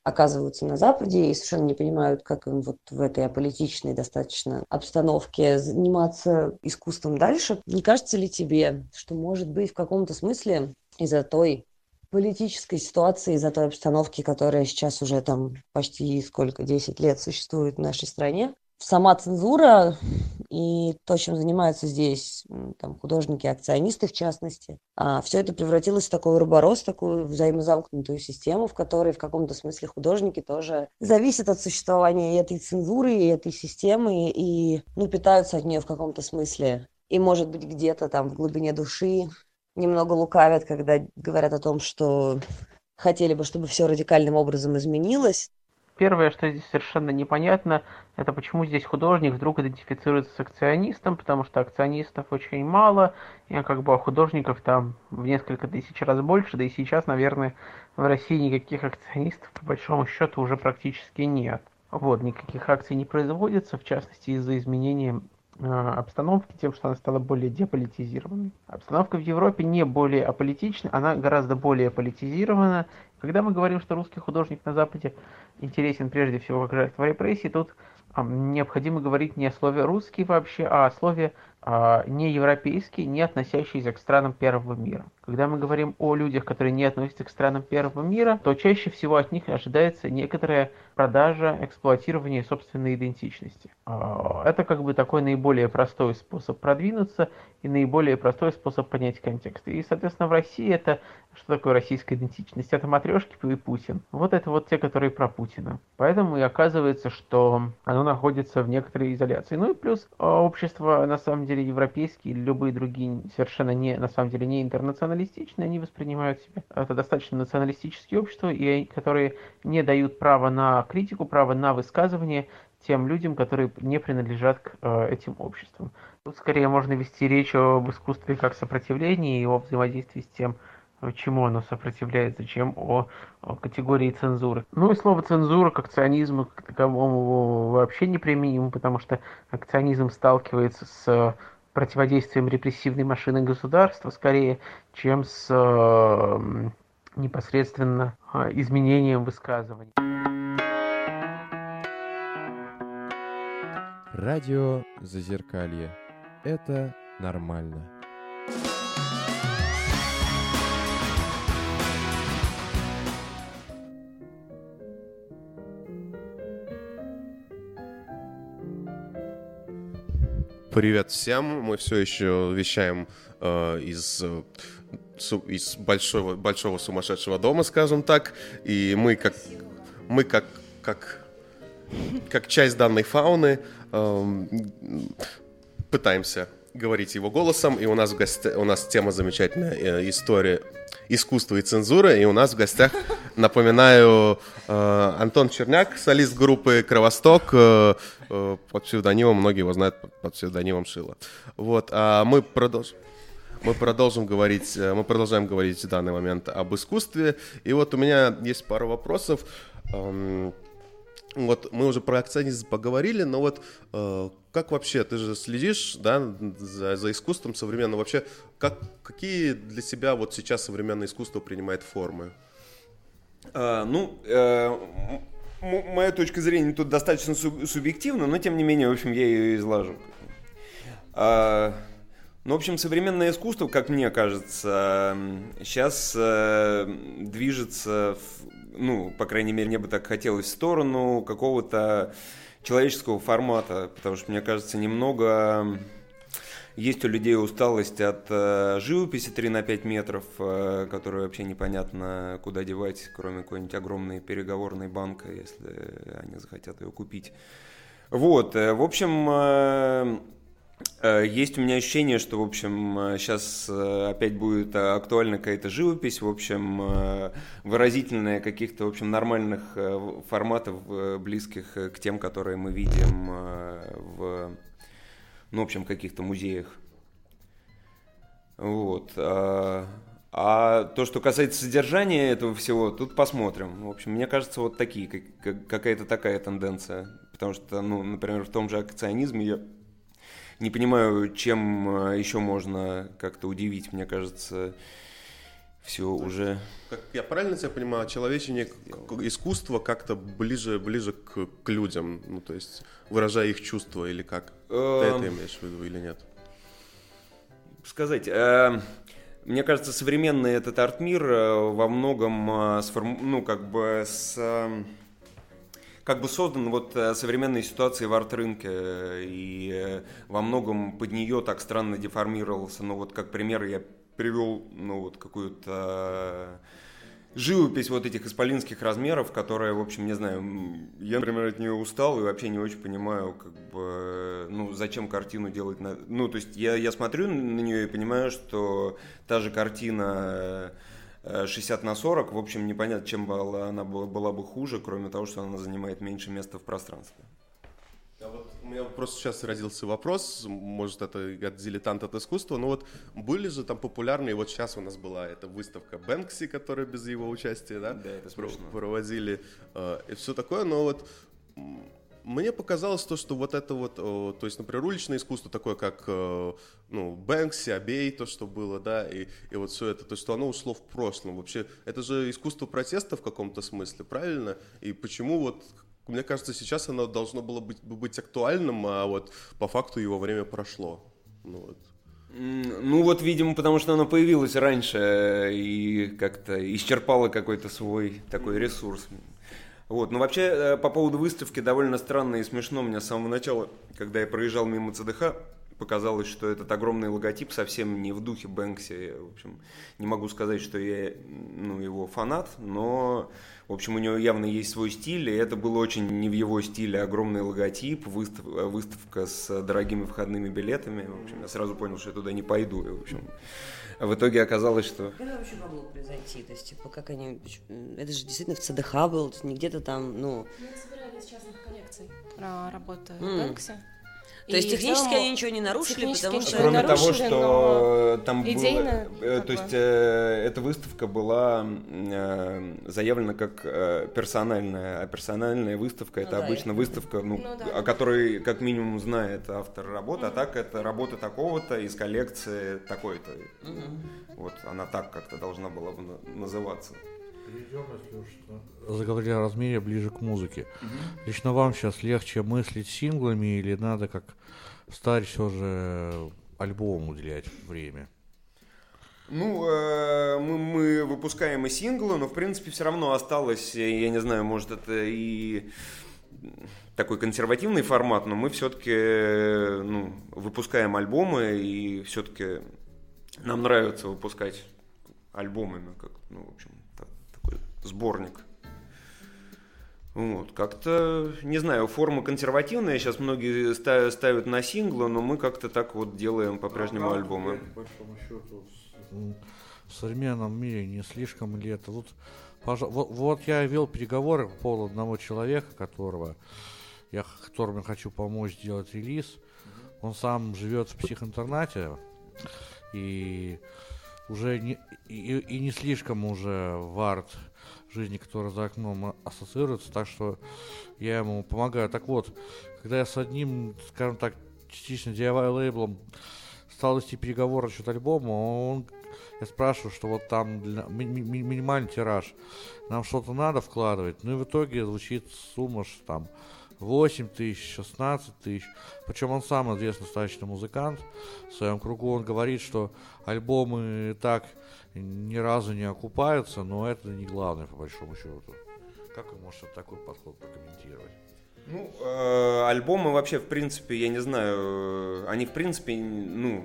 оказываются на Западе и совершенно не понимают, как им вот в этой аполитичной достаточно обстановке заниматься искусством дальше. Не кажется ли тебе, что, может быть, в каком-то смысле из-за той политической ситуации, из-за той обстановки, которая сейчас уже там почти сколько, 10 лет существует в нашей стране, сама цензура и то, чем занимаются здесь там, художники, акционисты в частности, а, все это превратилось в такой уроборос, такую взаимозамкнутую систему, в которой в каком-то смысле художники тоже зависят от существования и этой цензуры, и этой системы, и ну, питаются от нее в каком-то смысле. И, может быть, где-то там в глубине души немного лукавят, когда говорят о том, что хотели бы, чтобы все радикальным образом изменилось, Первое, что здесь совершенно непонятно, это почему здесь художник вдруг идентифицируется с акционистом, потому что акционистов очень мало, и как бы а художников там в несколько тысяч раз больше, да и сейчас, наверное, в России никаких акционистов по большому счету уже практически нет. Вот, никаких акций не производится, в частности из-за изменения обстановки тем, что она стала более деполитизированной. Обстановка в Европе не более аполитична, она гораздо более политизирована. Когда мы говорим, что русский художник на Западе интересен прежде всего как жертва репрессий, тут а, необходимо говорить не о слове русский вообще, а о слове а, не европейский, не относящийся к странам первого мира. Когда мы говорим о людях, которые не относятся к странам первого мира, то чаще всего от них ожидается некоторая продажа, эксплуатирование собственной идентичности. А, Это как бы такой наиболее простой способ продвинуться и наиболее простой способ понять контекст. И, соответственно, в России это что такое российская идентичность? Это матрешки и Путин. Вот это вот те, которые про Путина. Поэтому и оказывается, что оно находится в некоторой изоляции. Ну и плюс а, общество, на самом деле, европейские или любые другие совершенно не, на самом деле, не интернационалистичные, они воспринимают себя. Это достаточно националистические общества, и которые не дают права на критику, права на высказывание тем людям, которые не принадлежат к э, этим обществам. Тут скорее можно вести речь об искусстве как сопротивлении и о взаимодействии с тем, чему оно сопротивляется, чем о, о категории цензуры. Ну и слово цензура к акционизму к таковому вообще неприменимо, потому что акционизм сталкивается с противодействием репрессивной машины государства скорее, чем с э, непосредственно изменением высказываний. Радио Зазеркалье. Это нормально. Привет всем. Мы все еще вещаем э, из, э, из большого, большого сумасшедшего дома, скажем так. И мы как мы как как как часть данной фауны эм, пытаемся говорить его голосом. И у нас в гостях у нас тема замечательная э, история искусства и цензуры. И у нас в гостях, напоминаю, э, Антон Черняк, солист группы Кровосток, э, под псевдонимом, многие его знают под, псевдонимом Шила. Вот, а мы продолжим. Мы продолжим говорить, мы продолжаем говорить в данный момент об искусстве. И вот у меня есть пару вопросов. Вот мы уже про акционизм поговорили, но вот э, как вообще, ты же следишь, да, за, за искусством современным, вообще, как, какие для себя вот сейчас современное искусство принимает формы? А, ну, э, моя точка зрения тут достаточно субъективна, но тем не менее, в общем, я ее изложу. А, ну, в общем, современное искусство, как мне кажется, сейчас э, движется, в, ну, по крайней мере, мне бы так хотелось, в сторону какого-то человеческого формата, потому что, мне кажется, немного есть у людей усталость от э, живописи 3 на 5 метров, э, которую вообще непонятно куда девать, кроме какой-нибудь огромной переговорной банка, если они захотят ее купить. Вот, э, в общем, э, есть у меня ощущение, что, в общем, сейчас э, опять будет актуальна какая-то живопись, в общем, выразительная каких-то, в общем, нормальных форматов, близких к тем, которые мы видим в ну, в общем, каких-то музеях. Вот. А, то, что касается содержания этого всего, тут посмотрим. В общем, мне кажется, вот такие, как, какая-то такая тенденция. Потому что, ну, например, в том же акционизме я не понимаю, чем а, еще можно как-то удивить. Мне кажется, все уже... Как я правильно тебя понимаю, человечение искусство как-то ближе, ближе к, к людям, ну то есть выражая их чувства или как? Ты это эм. имеешь в виду или нет? Сказать, э, мне кажется, современный этот арт-мир э, во многом э, сформ... ну как бы с как бы создан вот современной ситуацией в арт-рынке, и во многом под нее так странно деформировался. Ну вот как пример я привел, ну, вот какую-то живопись вот этих исполинских размеров, которая, в общем, не знаю, я, например, от нее устал и вообще не очень понимаю, как бы, ну, зачем картину делать. На... Ну, то есть я, я смотрю на нее и понимаю, что та же картина 60 э, на 40, в общем, непонятно, чем была, она была, была бы хуже, кроме того, что она занимает меньше места в пространстве. А вот у меня просто сейчас родился вопрос, может это от дилетант от искусства, но вот были же там популярные, вот сейчас у нас была эта выставка Бэнкси, которая без его участия, да, да это смешно. проводили, э, и все такое, но вот мне показалось то, что вот это вот, то есть, например, уличное искусство такое, как, э, ну, Бэнкси, Абей, то, что было, да, и, и вот все это, то, что оно ушло в прошлом. Вообще, это же искусство протеста в каком-то смысле, правильно? И почему вот мне кажется, сейчас оно должно было быть, быть актуальным, а вот по факту его время прошло. Ну вот. Ну вот, видимо, потому что оно появилось раньше и как-то исчерпало какой-то свой такой ресурс. Вот, ну вообще э, по поводу выставки довольно странно и смешно мне с самого начала, когда я проезжал мимо ЦДХ, показалось, что этот огромный логотип совсем не в духе Бэнкси. В общем, не могу сказать, что я ну, его фанат, но в общем, у него явно есть свой стиль, и это было очень не в его стиле. Огромный логотип, выстав, выставка с дорогими входными билетами. В общем, я сразу понял, что я туда не пойду. И, в общем, в итоге оказалось, что... Это вообще могло произойти? То есть, типа, как они... Это же действительно в ЦДХ был, не где-то там, ну... Мы собирали из частных коллекций работы mm. Бэнкси. То есть технически они ничего не нарушили, потому что... Кроме того, что там идейно, было... Э, то есть э, эта выставка была э, заявлена как персональная, а персональная выставка ну, это да, обычно это... выставка, ну, ну, да. о которой как минимум знает автор работы, mm-hmm. а так это работа такого-то из коллекции такой-то. Mm-hmm. Вот она так как-то должна была бы называться. Перейдем, если уж заговорили о размере ближе к музыке. Угу. Лично вам сейчас легче мыслить синглами или надо как старь все же альбому уделять время? Ну, э, мы, мы выпускаем и синглы, но в принципе все равно осталось, я не знаю, может это и такой консервативный формат, но мы все-таки ну, выпускаем альбомы и все-таки нам нравится выпускать альбомами, как, ну, в общем, сборник. Вот, как-то, не знаю, форма консервативная, сейчас многие ставят на синглы, но мы как-то так вот делаем по-прежнему ну, альбомы. По большому счету, в современном мире не слишком ли это? Вот, вот, вот я вел переговоры по поводу одного человека, которого я, которому я хочу помочь сделать релиз. Он сам живет в психоинтернате и уже не, и, и не слишком уже в арт жизни, которая за окном а- ассоциируется, так что я ему помогаю. Так вот, когда я с одним, скажем так, частично DIY лейблом стал вести переговоры насчет альбома, он, я спрашиваю, что вот там для, ми- ми- минимальный тираж, нам что-то надо вкладывать, ну и в итоге звучит сумма что там 8 тысяч, 16 тысяч. Причем он сам известный достаточно музыкант. В своем кругу он говорит, что альбомы так ни разу не окупаются, но это не главное по большому счету. Как вы можете такой подход прокомментировать? Ну, э, альбомы вообще, в принципе, я не знаю, э, они, в принципе, ну,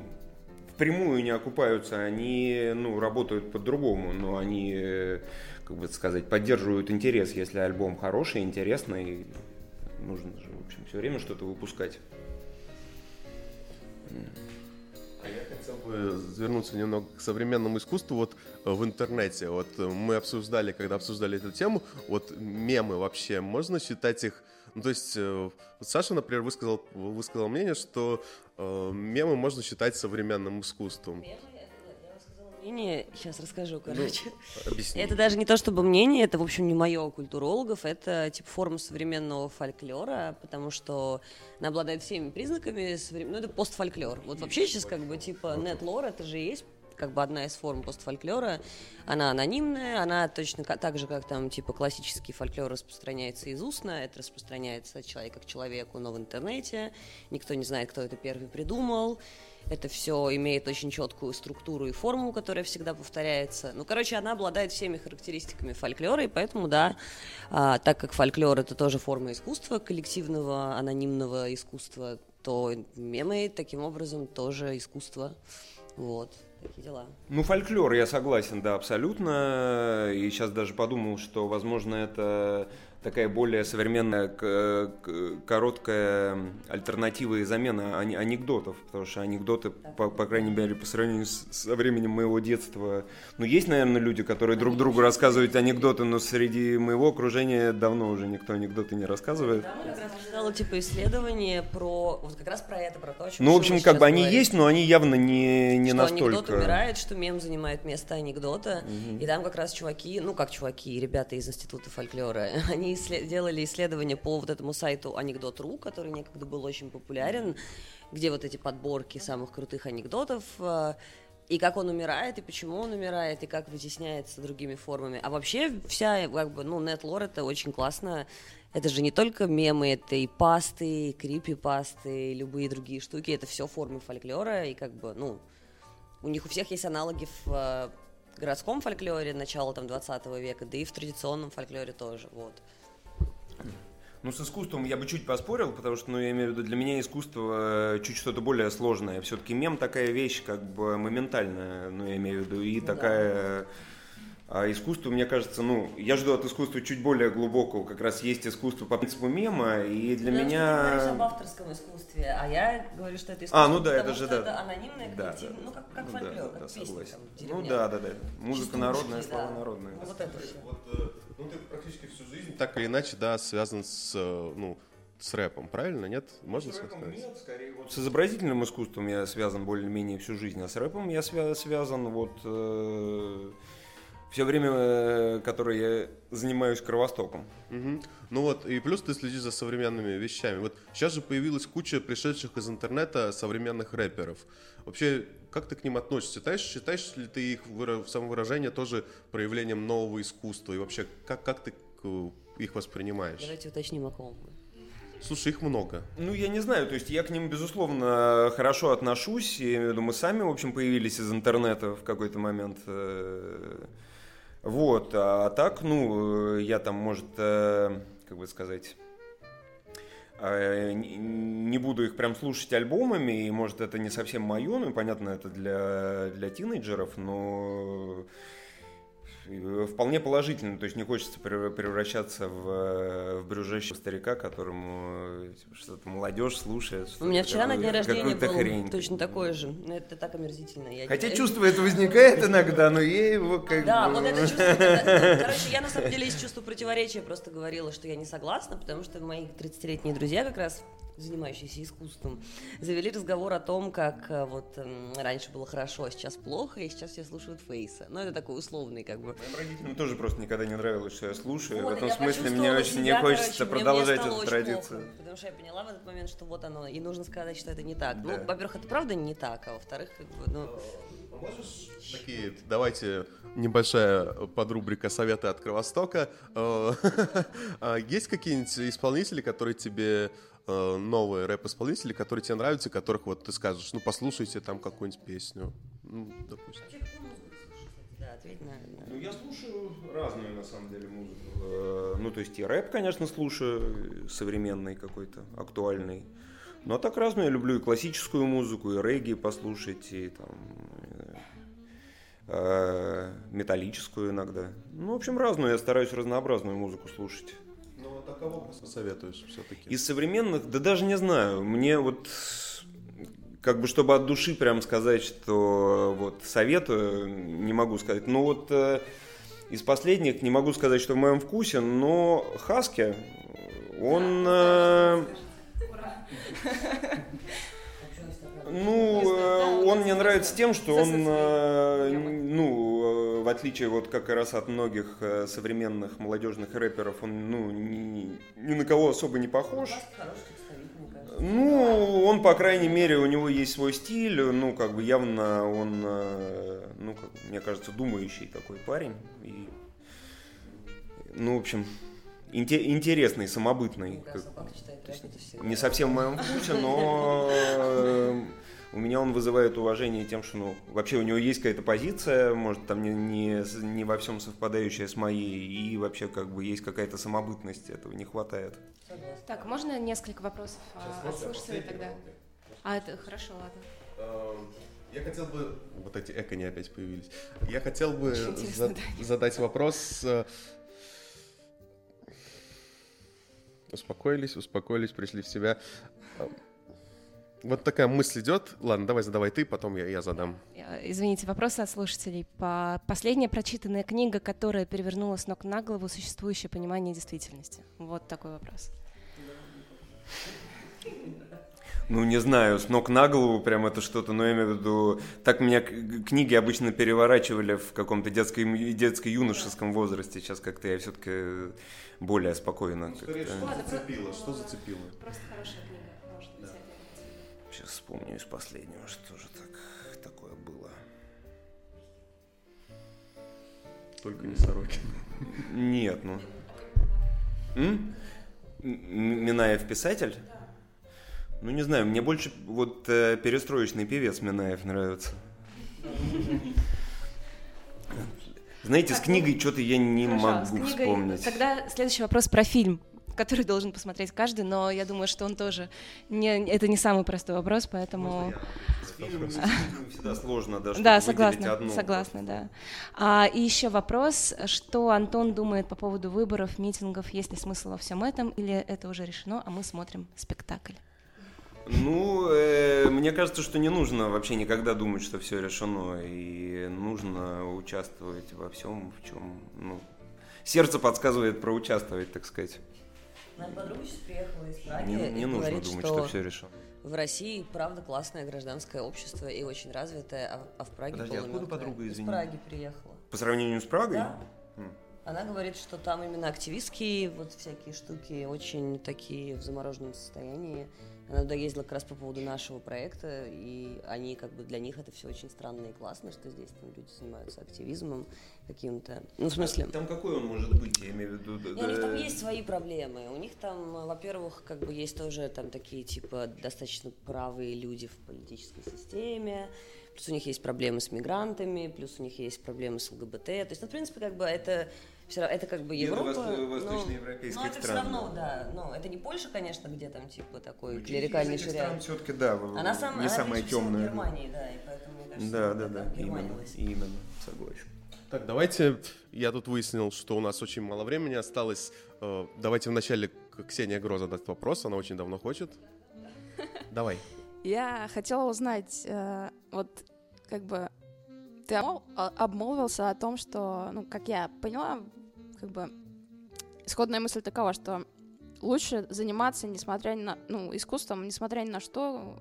впрямую не окупаются, они, ну, работают по-другому, но они, э, как бы сказать, поддерживают интерес, если альбом хороший, интересный, нужно же, в общем, все время что-то выпускать. А я хотел бы вернуться немного к современному искусству вот э, в интернете. Вот э, мы обсуждали, когда обсуждали эту тему, вот мемы вообще, можно считать их... Ну, то есть, э, вот Саша, например, высказал, высказал мнение, что э, мемы можно считать современным искусством. Мнение, сейчас расскажу, короче. Ну, объясни. Это даже не то чтобы мнение, это, в общем, не мое у культурологов, это типа форма современного фольклора, потому что она обладает всеми признаками, соврем- ну это постфольклор. Вот вообще сейчас как бы типа нет-лор, это же есть как бы одна из форм постфольклора. Она анонимная, она точно так же, как там типа классический фольклор распространяется из устно, это распространяется от человека к человеку, но в интернете. Никто не знает, кто это первый придумал. Это все имеет очень четкую структуру и форму, которая всегда повторяется. Ну, короче, она обладает всеми характеристиками фольклора, и поэтому, да, а, так как фольклор это тоже форма искусства, коллективного, анонимного искусства, то мемы таким образом тоже искусство. Вот, такие дела. Ну, фольклор, я согласен, да, абсолютно. И сейчас даже подумал, что, возможно, это такая более современная, короткая альтернатива и замена анекдотов, потому что анекдоты, по, по крайней мере, по сравнению с, со временем моего детства, ну, есть, наверное, люди, которые друг другу рассказывают анекдоты, но среди моего окружения давно уже никто анекдоты не рассказывает. Я как раз читала типа исследование про вот как раз про это, про то, о чем Ну, в общем, как бы они говорит. есть, но они явно не, не что анекдот настолько... умирает, что мем занимает место анекдота. И там как раз чуваки, ну как чуваки, ребята из Института фольклора, они исслед- делали исследование по вот этому сайту Анекдот.ру, который некогда был очень популярен, где вот эти подборки самых крутых анекдотов, э, и как он умирает, и почему он умирает, и как вытесняется другими формами. А вообще вся, как бы, ну, нетлор это очень классно. Это же не только мемы, это и пасты, и крипи-пасты, и любые другие штуки. Это все формы фольклора, и как бы, ну, у них у всех есть аналоги в э, городском фольклоре начала там 20 века, да и в традиционном фольклоре тоже, вот. Ну, с искусством я бы чуть поспорил, потому что, ну, я имею в виду, для меня искусство э, чуть что-то более сложное. Все-таки мем такая вещь, как бы моментальная, ну, я имею в виду, и такая... А искусство, мне кажется, ну, я жду от искусства чуть более глубокого. Как раз есть искусство по принципу мема, и для Ну, Ты говоришь об меня... авторском искусстве, а я говорю, что это искусство, А, ну да, потому это же, что да. это анонимное, Да, коллективное, да. ну, как, как Ну да, фольклор, да, как песни, согласен. там, Ну деревня. да, да, да. Музыка народная, да. слова народные. Ну, вот это все. Вот, э, ну, ты практически всю жизнь так или иначе, да, связан с, э, ну, с рэпом, правильно? Нет? Можно сказать? Нет, скорее вот с изобразительным искусством я связан более-менее всю жизнь, а с рэпом я свя- связан вот все время, э, которое я занимаюсь кровостоком. Мгм. Ну вот, и плюс ты следишь за современными вещами. Вот сейчас же появилась куча пришедших из интернета современных рэперов. Вообще, как ты к ним относишься? Считаешь, считаешь ли ты их выра- самовыражение тоже проявлением нового искусства? И вообще, как, как ты их воспринимаешь? Давайте уточним, о ком мы. Слушай, их много. Ну, я не знаю, то есть я к ним, безусловно, хорошо отношусь. Я имею в виду, мы сами, в общем, появились из интернета в какой-то момент. Вот, а так, ну, э, я там, может, э, как бы сказать, э, не буду их прям слушать альбомами, и, может, это не совсем мое, ну, понятно, это для, для тинейджеров, но вполне положительно, то есть не хочется прев- превращаться в, э, в дрожащего старика, которому э, что-то молодежь слушает. У меня вчера на день рождения был хрень. точно такой же. Но это так омерзительно. Я Хотя не- чувство это возникает иногда, но я его как Да, бы... вот это чувство. когда- Короче, я на самом деле из чувства противоречия просто говорила, что я не согласна, потому что мои 30-летние друзья как раз занимающиеся искусством, завели разговор о том, как э, вот эм, раньше было хорошо, а сейчас плохо, и сейчас все слушают Фейса. Ну, это такой условный, как бы. Моим родителям тоже просто никогда не нравилось, что я слушаю. Вот, в этом смысле мне очень не хочется короче, мне- продолжать мне стало эту традицию. плохо, потому что я поняла в этот момент, что вот оно, и нужно сказать, что это не так. Да. Ну, во-первых, это правда не так, а во-вторых, как бы, ну... Такие, давайте небольшая подрубрика «Советы от Кровостока». Э, а Есть какие-нибудь исполнители, которые тебе э, новые рэп-исполнители, которые тебе нравятся, которых вот ты скажешь, ну послушайте там какую-нибудь песню, ну, допустим. Да, ответь на... на- Ну, я слушаю разную, на самом деле, музыку. Э, Ну, то есть и рэп, конечно, слушаю, современный какой-то, актуальный. Но так разную. Я люблю и классическую музыку, и регги послушать, и там э, металлическую иногда. Ну, в общем, разную. Я стараюсь разнообразную музыку слушать. А кого посоветуешь все-таки? Из современных, да даже не знаю. Мне вот как бы чтобы от души прям сказать, что вот советую, не могу сказать. Но вот э, из последних не могу сказать, что в моем вкусе, но Хаски, он... э, ну, э, он мне нравится тем, что он, э, ну, э, в отличие вот как раз от многих современных молодежных рэперов, он, ну, ни, ни на кого особо не похож. Ну, он, по крайней мере, у него есть свой стиль, ну, как бы явно он, ну, как, мне кажется, думающий такой парень. И, ну, в общем, интересный, самобытный. Да, как- читает это всегда- не совсем в моем вкусе, но э, у меня он вызывает уважение тем, что ну, вообще у него есть какая-то позиция, может, там не, не, не во всем совпадающая с моей, и вообще как бы есть какая-то самобытность, этого не хватает. Так, можно несколько вопросов а, от слушателей тогда? А, это хорошо, ладно. Эм, Я хотел бы... Вот эти эко не опять появились. Я хотел бы за- да. задать вопрос. Успокоились, успокоились, пришли в себя. Вот такая мысль идет. Ладно, давай задавай ты, потом я, я задам. Э, Извините, вопросы от слушателей. По... Последняя прочитанная книга, которая перевернула с ног на голову существующее понимание действительности. Вот такой вопрос. Ну, не знаю, с ног на голову прям это что-то, но я имею в виду... Так меня книги обычно переворачивали в каком-то детско-юношеском возрасте. Сейчас как-то я все-таки более спокойно. как-то. зацепило? Что зацепило? Просто хорошая книга, может быть, Сейчас вспомню из последнего, что же так, такое было. Только не сороки. Нет, ну. М? М- Минаев писатель? Ну, не знаю, мне больше вот э, перестроечный певец Минаев нравится. Знаете, с книгой что-то я не Хорошо, могу книгой- вспомнить. Тогда следующий вопрос про фильм, который должен посмотреть каждый, но я думаю, что он тоже не, это не самый простой вопрос, поэтому. Всегда сложно, да, что-то Да, согласна, согласна, да. А, и еще вопрос, что Антон думает по поводу выборов, митингов, есть ли смысл во всем этом, или это уже решено, а мы смотрим спектакль. Ну, э, мне кажется, что не нужно вообще никогда думать, что все решено, и нужно участвовать во всем, в чем, ну, сердце подсказывает проучаствовать, так сказать. Моя подруга сейчас приехала из Праги Не, и не нужно говорит, думать, что, что все решено. в России, правда, классное гражданское общество и очень развитое, а, а в Праге Подожди, откуда подруга, Из извини? Праги приехала. По сравнению с Прагой? Да. М. Она говорит, что там именно активистские вот всякие штуки очень такие в замороженном состоянии. Она туда ездила как раз по поводу нашего проекта, и они как бы для них это все очень странно и классно, что здесь там люди занимаются активизмом каким-то. Ну, в смысле... Там какой он может быть, я имею в виду? И у них там есть свои проблемы. У них там, во-первых, как бы есть тоже там такие типа достаточно правые люди в политической системе. Плюс у них есть проблемы с мигрантами, плюс у них есть проблемы с ЛГБТ. То есть, ну, в принципе, как бы это все это как бы Европа. вос- но- восточноевропейских но это все равно, да. да. Ну, это не Польша, конечно, где там типа такой Ну, клерикальный шариат. все-таки, да, Она сам, не она самая ближе всего темная. Германии, да, и поэтому, мне кажется, Да, да, да, там именно, именно, согласен. Так, давайте, я тут выяснил, что у нас очень мало времени осталось. Э, Давайте вначале Ксения Гро задать вопрос, она очень давно хочет. Давай. Я хотела узнать, э, вот как бы ты а- обмолвился о том, что, ну, как я поняла, как бы исходная мысль такова, что лучше заниматься, несмотря на, ну, искусством, несмотря ни на что,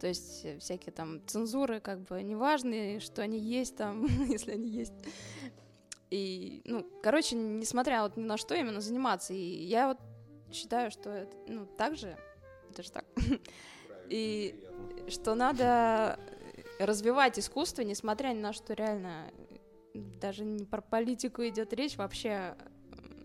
то есть э, всякие там цензуры, как бы неважные, что они есть там, если они есть. И, ну, короче, несмотря вот ни на что, именно заниматься. И я вот считаю, что это, ну, так же, это же так. И что надо развивать искусство, несмотря ни на что реально, даже не про политику идет речь, вообще,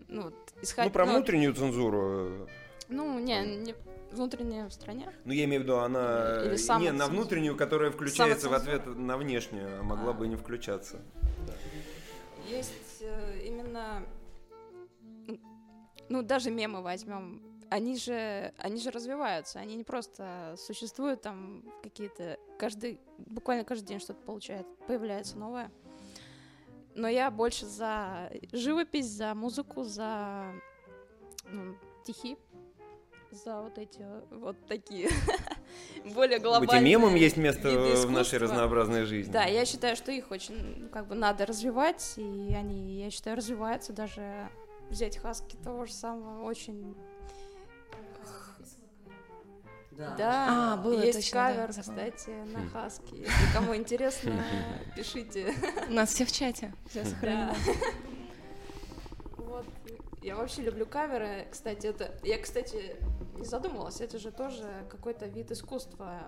ну, вот, исходя... Ну, про внутреннюю цензуру. Ну, не, не внутренняя в стране. Ну, я имею в виду, она... Или не, на внутреннюю, которая включается в ответ на внешнюю, а могла А. бы и не включаться. Есть э, именно, ну, даже мемы возьмем, они же, они же развиваются, они не просто существуют там какие-то, каждый, буквально каждый день что-то получает, появляется новое. Но я больше за живопись, за музыку, за ну, стихи, за вот эти вот такие более глобальные. Этим мемам есть место в нашей разнообразной жизни. Да, я считаю, что их очень, как бы, надо развивать, и они, я считаю, развиваются. Даже взять хаски того же самого, очень... Да. Да, А, было есть точно, да, кавер, забыла. кстати, на хаски. Если кому интересно, пишите. У нас все в чате. Все Да. сохранено. Вот. Я вообще люблю каверы. Кстати, это... Я, кстати, не задумывалась, это же тоже какой-то вид искусства.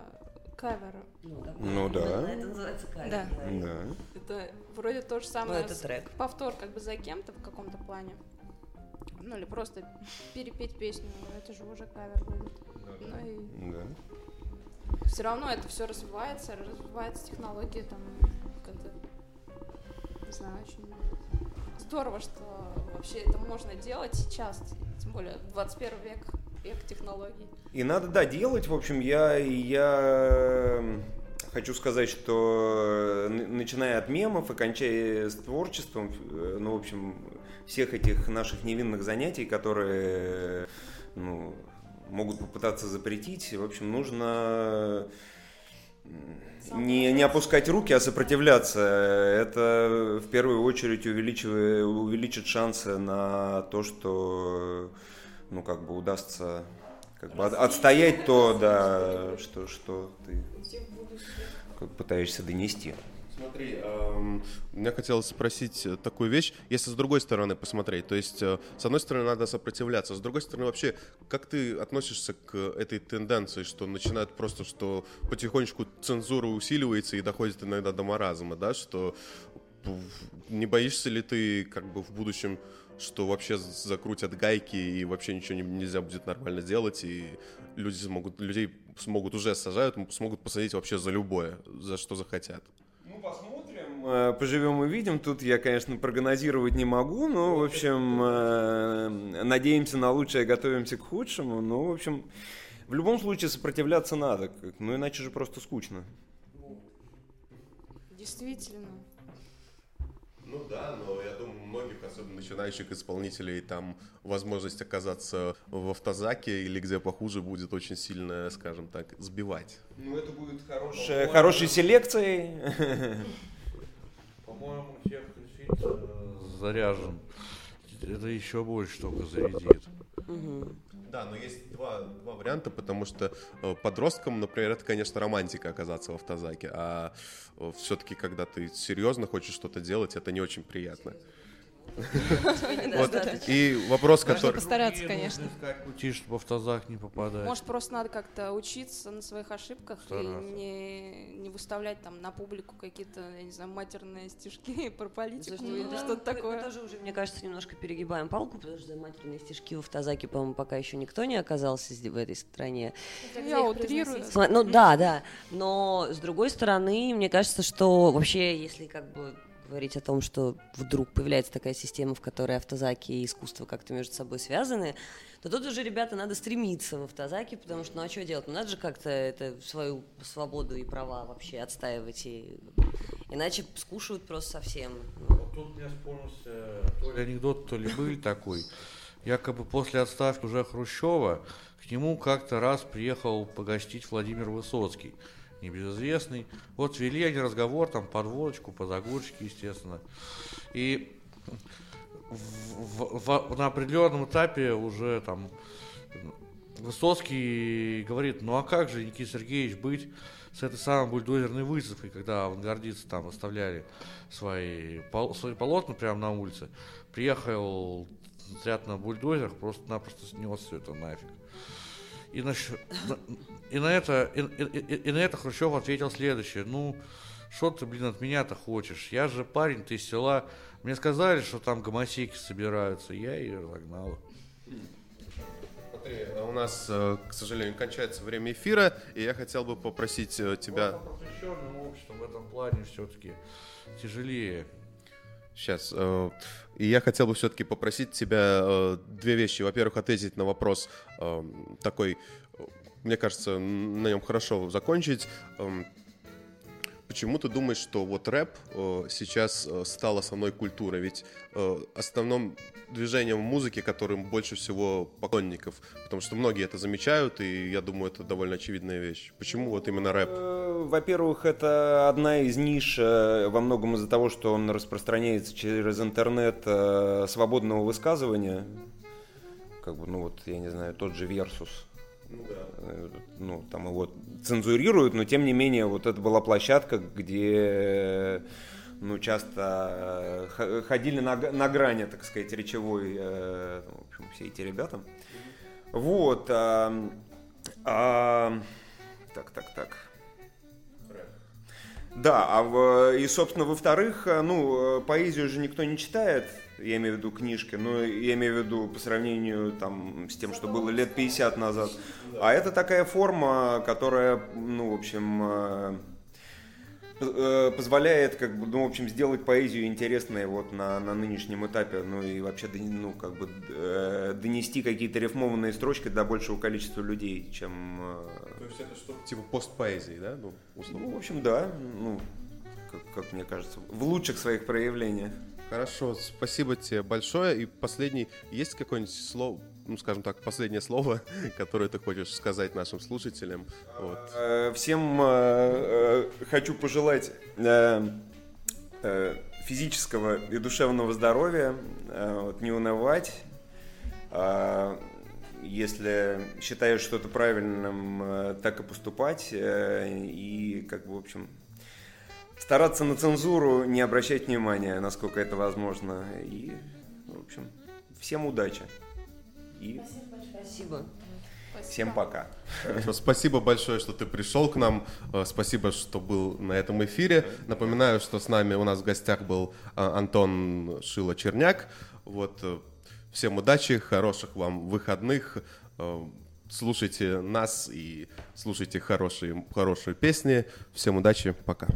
Кавер. Ну да. Это называется кавер. Да. Да. Это вроде то же Ну, самое. это с- трек. повтор как бы за кем-то в каком-то плане. Ну или просто перепеть песню, это же уже кавер будет. Ну и Да. все равно это все развивается, развивается технологии там как-то, не знаю, очень здорово, что вообще это можно делать сейчас, тем более 21 век, век технологий. И надо, да, делать. В общем, я, я хочу сказать, что э, начиная от мемов и кончая с творчеством, э, ну, в общем, всех этих наших невинных занятий, которые, ну, могут попытаться запретить, в общем, нужно м, не, не опускать руки, а сопротивляться. Это в первую очередь увеличивает, увеличит шансы на то, что ну, как бы удастся как бы от- отстоять то, да, что, что ты как пытаешься донести. Смотри, эм, мне хотелось спросить э, такую вещь, если с другой стороны посмотреть, то есть э, с одной стороны надо сопротивляться, с другой стороны вообще, как ты относишься к этой тенденции, что начинают просто, что потихонечку цензура усиливается и доходит иногда до маразма, да, что не боишься ли ты как бы в будущем, что вообще закрутят гайки и вообще ничего не- нельзя будет нормально делать и люди смогут, людей смогут уже сажают, смогут посадить вообще за любое, за что захотят. Ну, посмотрим. Э, Поживем и видим. Тут я, конечно, прогнозировать не могу, но, в общем, э, надеемся на лучшее, готовимся к худшему. Ну, в общем, в любом случае сопротивляться надо, ну иначе же просто скучно. Действительно. Ну да, но я думаю, у многих, особенно начинающих исполнителей, там возможность оказаться в автозаке или где похуже будет очень сильно, скажем так, сбивать. Ну, это будет хорошей, хорошей селекцией. По-моему, фильм э, заряжен. Это еще больше только зарядит. Да, но есть два, два варианта, потому что э, подросткам, например, это, конечно, романтика оказаться в автозаке, а все-таки, когда ты серьезно хочешь что-то делать, это не очень приятно. Вот. И вопрос, Можно который... постараться, конечно. Искать пути, чтобы в автозак не попадать. Может, просто надо как-то учиться на своих ошибках и не, не выставлять там на публику какие-то, я не знаю, матерные стишки про политику ну или да, что-то такое. Мы тоже уже, мне кажется, немножко перегибаем палку, потому что матерные стишки в автозаке, по-моему, пока еще никто не оказался в этой стране. Я утрирую. Ну да, да. Но с другой стороны, мне кажется, что вообще, если как бы говорить о том, что вдруг появляется такая система, в которой автозаки и искусство как-то между собой связаны, то тут уже, ребята, надо стремиться в автозаке, потому что, ну а что делать? Ну надо же как-то это свою свободу и права вообще отстаивать, и... иначе скушают просто совсем. Вот тут мне вспомнился то ли анекдот, то ли быль такой. якобы после отставки уже Хрущева к нему как-то раз приехал погостить Владимир Высоцкий, небезызвестный. Вот вели они разговор, там, под водочку, под огурчики, естественно. И в, в, в, на определенном этапе уже там Высоцкий говорит, ну а как же, Никита Сергеевич, быть с этой самой бульдозерной выставкой, когда авангардисты там оставляли свои, пол, свои полотна прямо на улице. Приехал отряд на бульдозерах, просто-напросто снес все это нафиг. И на, и на это, и, и, и, на это Хрущев ответил следующее. Ну, что ты, блин, от меня-то хочешь? Я же парень, ты из села. Мне сказали, что там гомосеки собираются. Я ее разогнал. Смотри, у нас, э, к сожалению, кончается время эфира, и я хотел бы попросить э, тебя... Просвещенным обществом в этом плане все-таки тяжелее. Сейчас. Э, и я хотел бы все-таки попросить тебя две вещи. Во-первых, ответить на вопрос такой, мне кажется, на нем хорошо закончить. Эм, Почему ты думаешь, что вот рэп э, сейчас э, стал основной культурой? Ведь э, основным движением музыки, которым больше всего поклонников, потому что многие это замечают, и я думаю, это довольно очевидная вещь. Почему вот именно рэп? Э, во-первых, это одна из ниш э, во многом из-за того, что он распространяется через интернет э, свободного высказывания. Как бы, ну вот, я не знаю, тот же Versus ну, да. ну, там его цензурируют, но тем не менее вот это была площадка, где ну, часто э, ходили на, на грани, так сказать, речевой, э, в общем, все эти ребята. Вот. А, а, так, так, так. Да, а в, и, собственно, во-вторых, э, ну, поэзию же никто не читает, я имею в виду книжки, но я имею в виду по сравнению там, с тем, что было лет 50 назад. А это такая форма, которая, ну, в общем, э, э, позволяет, как бы, ну, в общем, сделать поэзию интересной вот на, на нынешнем этапе, ну и вообще, ну, как бы э, донести какие-то рифмованные строчки до большего количества людей, чем... То есть это что типа постпоэзии, да? Ну, условно. ну, в общем, да, ну, как, как мне кажется, в лучших своих проявлениях. Хорошо, спасибо тебе большое. И последний, есть какое-нибудь слово, ну, скажем так, последнее слово, которое ты хочешь сказать нашим слушателям? Вот. Э, всем э, э, хочу пожелать физического и душевного здоровья, не унывать. Если считаешь что-то правильным, так и поступать. И, как бы, в общем, стараться на цензуру не обращать внимания, насколько это возможно. И, в общем, всем удачи. И спасибо. Всем пока. Хорошо, спасибо большое, что ты пришел к нам. Э, спасибо, что был на этом эфире. Напоминаю, что с нами у нас в гостях был э, Антон Шило-Черняк. Вот, э, всем удачи, хороших вам выходных. Слушайте нас и слушайте хорошие, хорошие песни. Всем удачи, пока.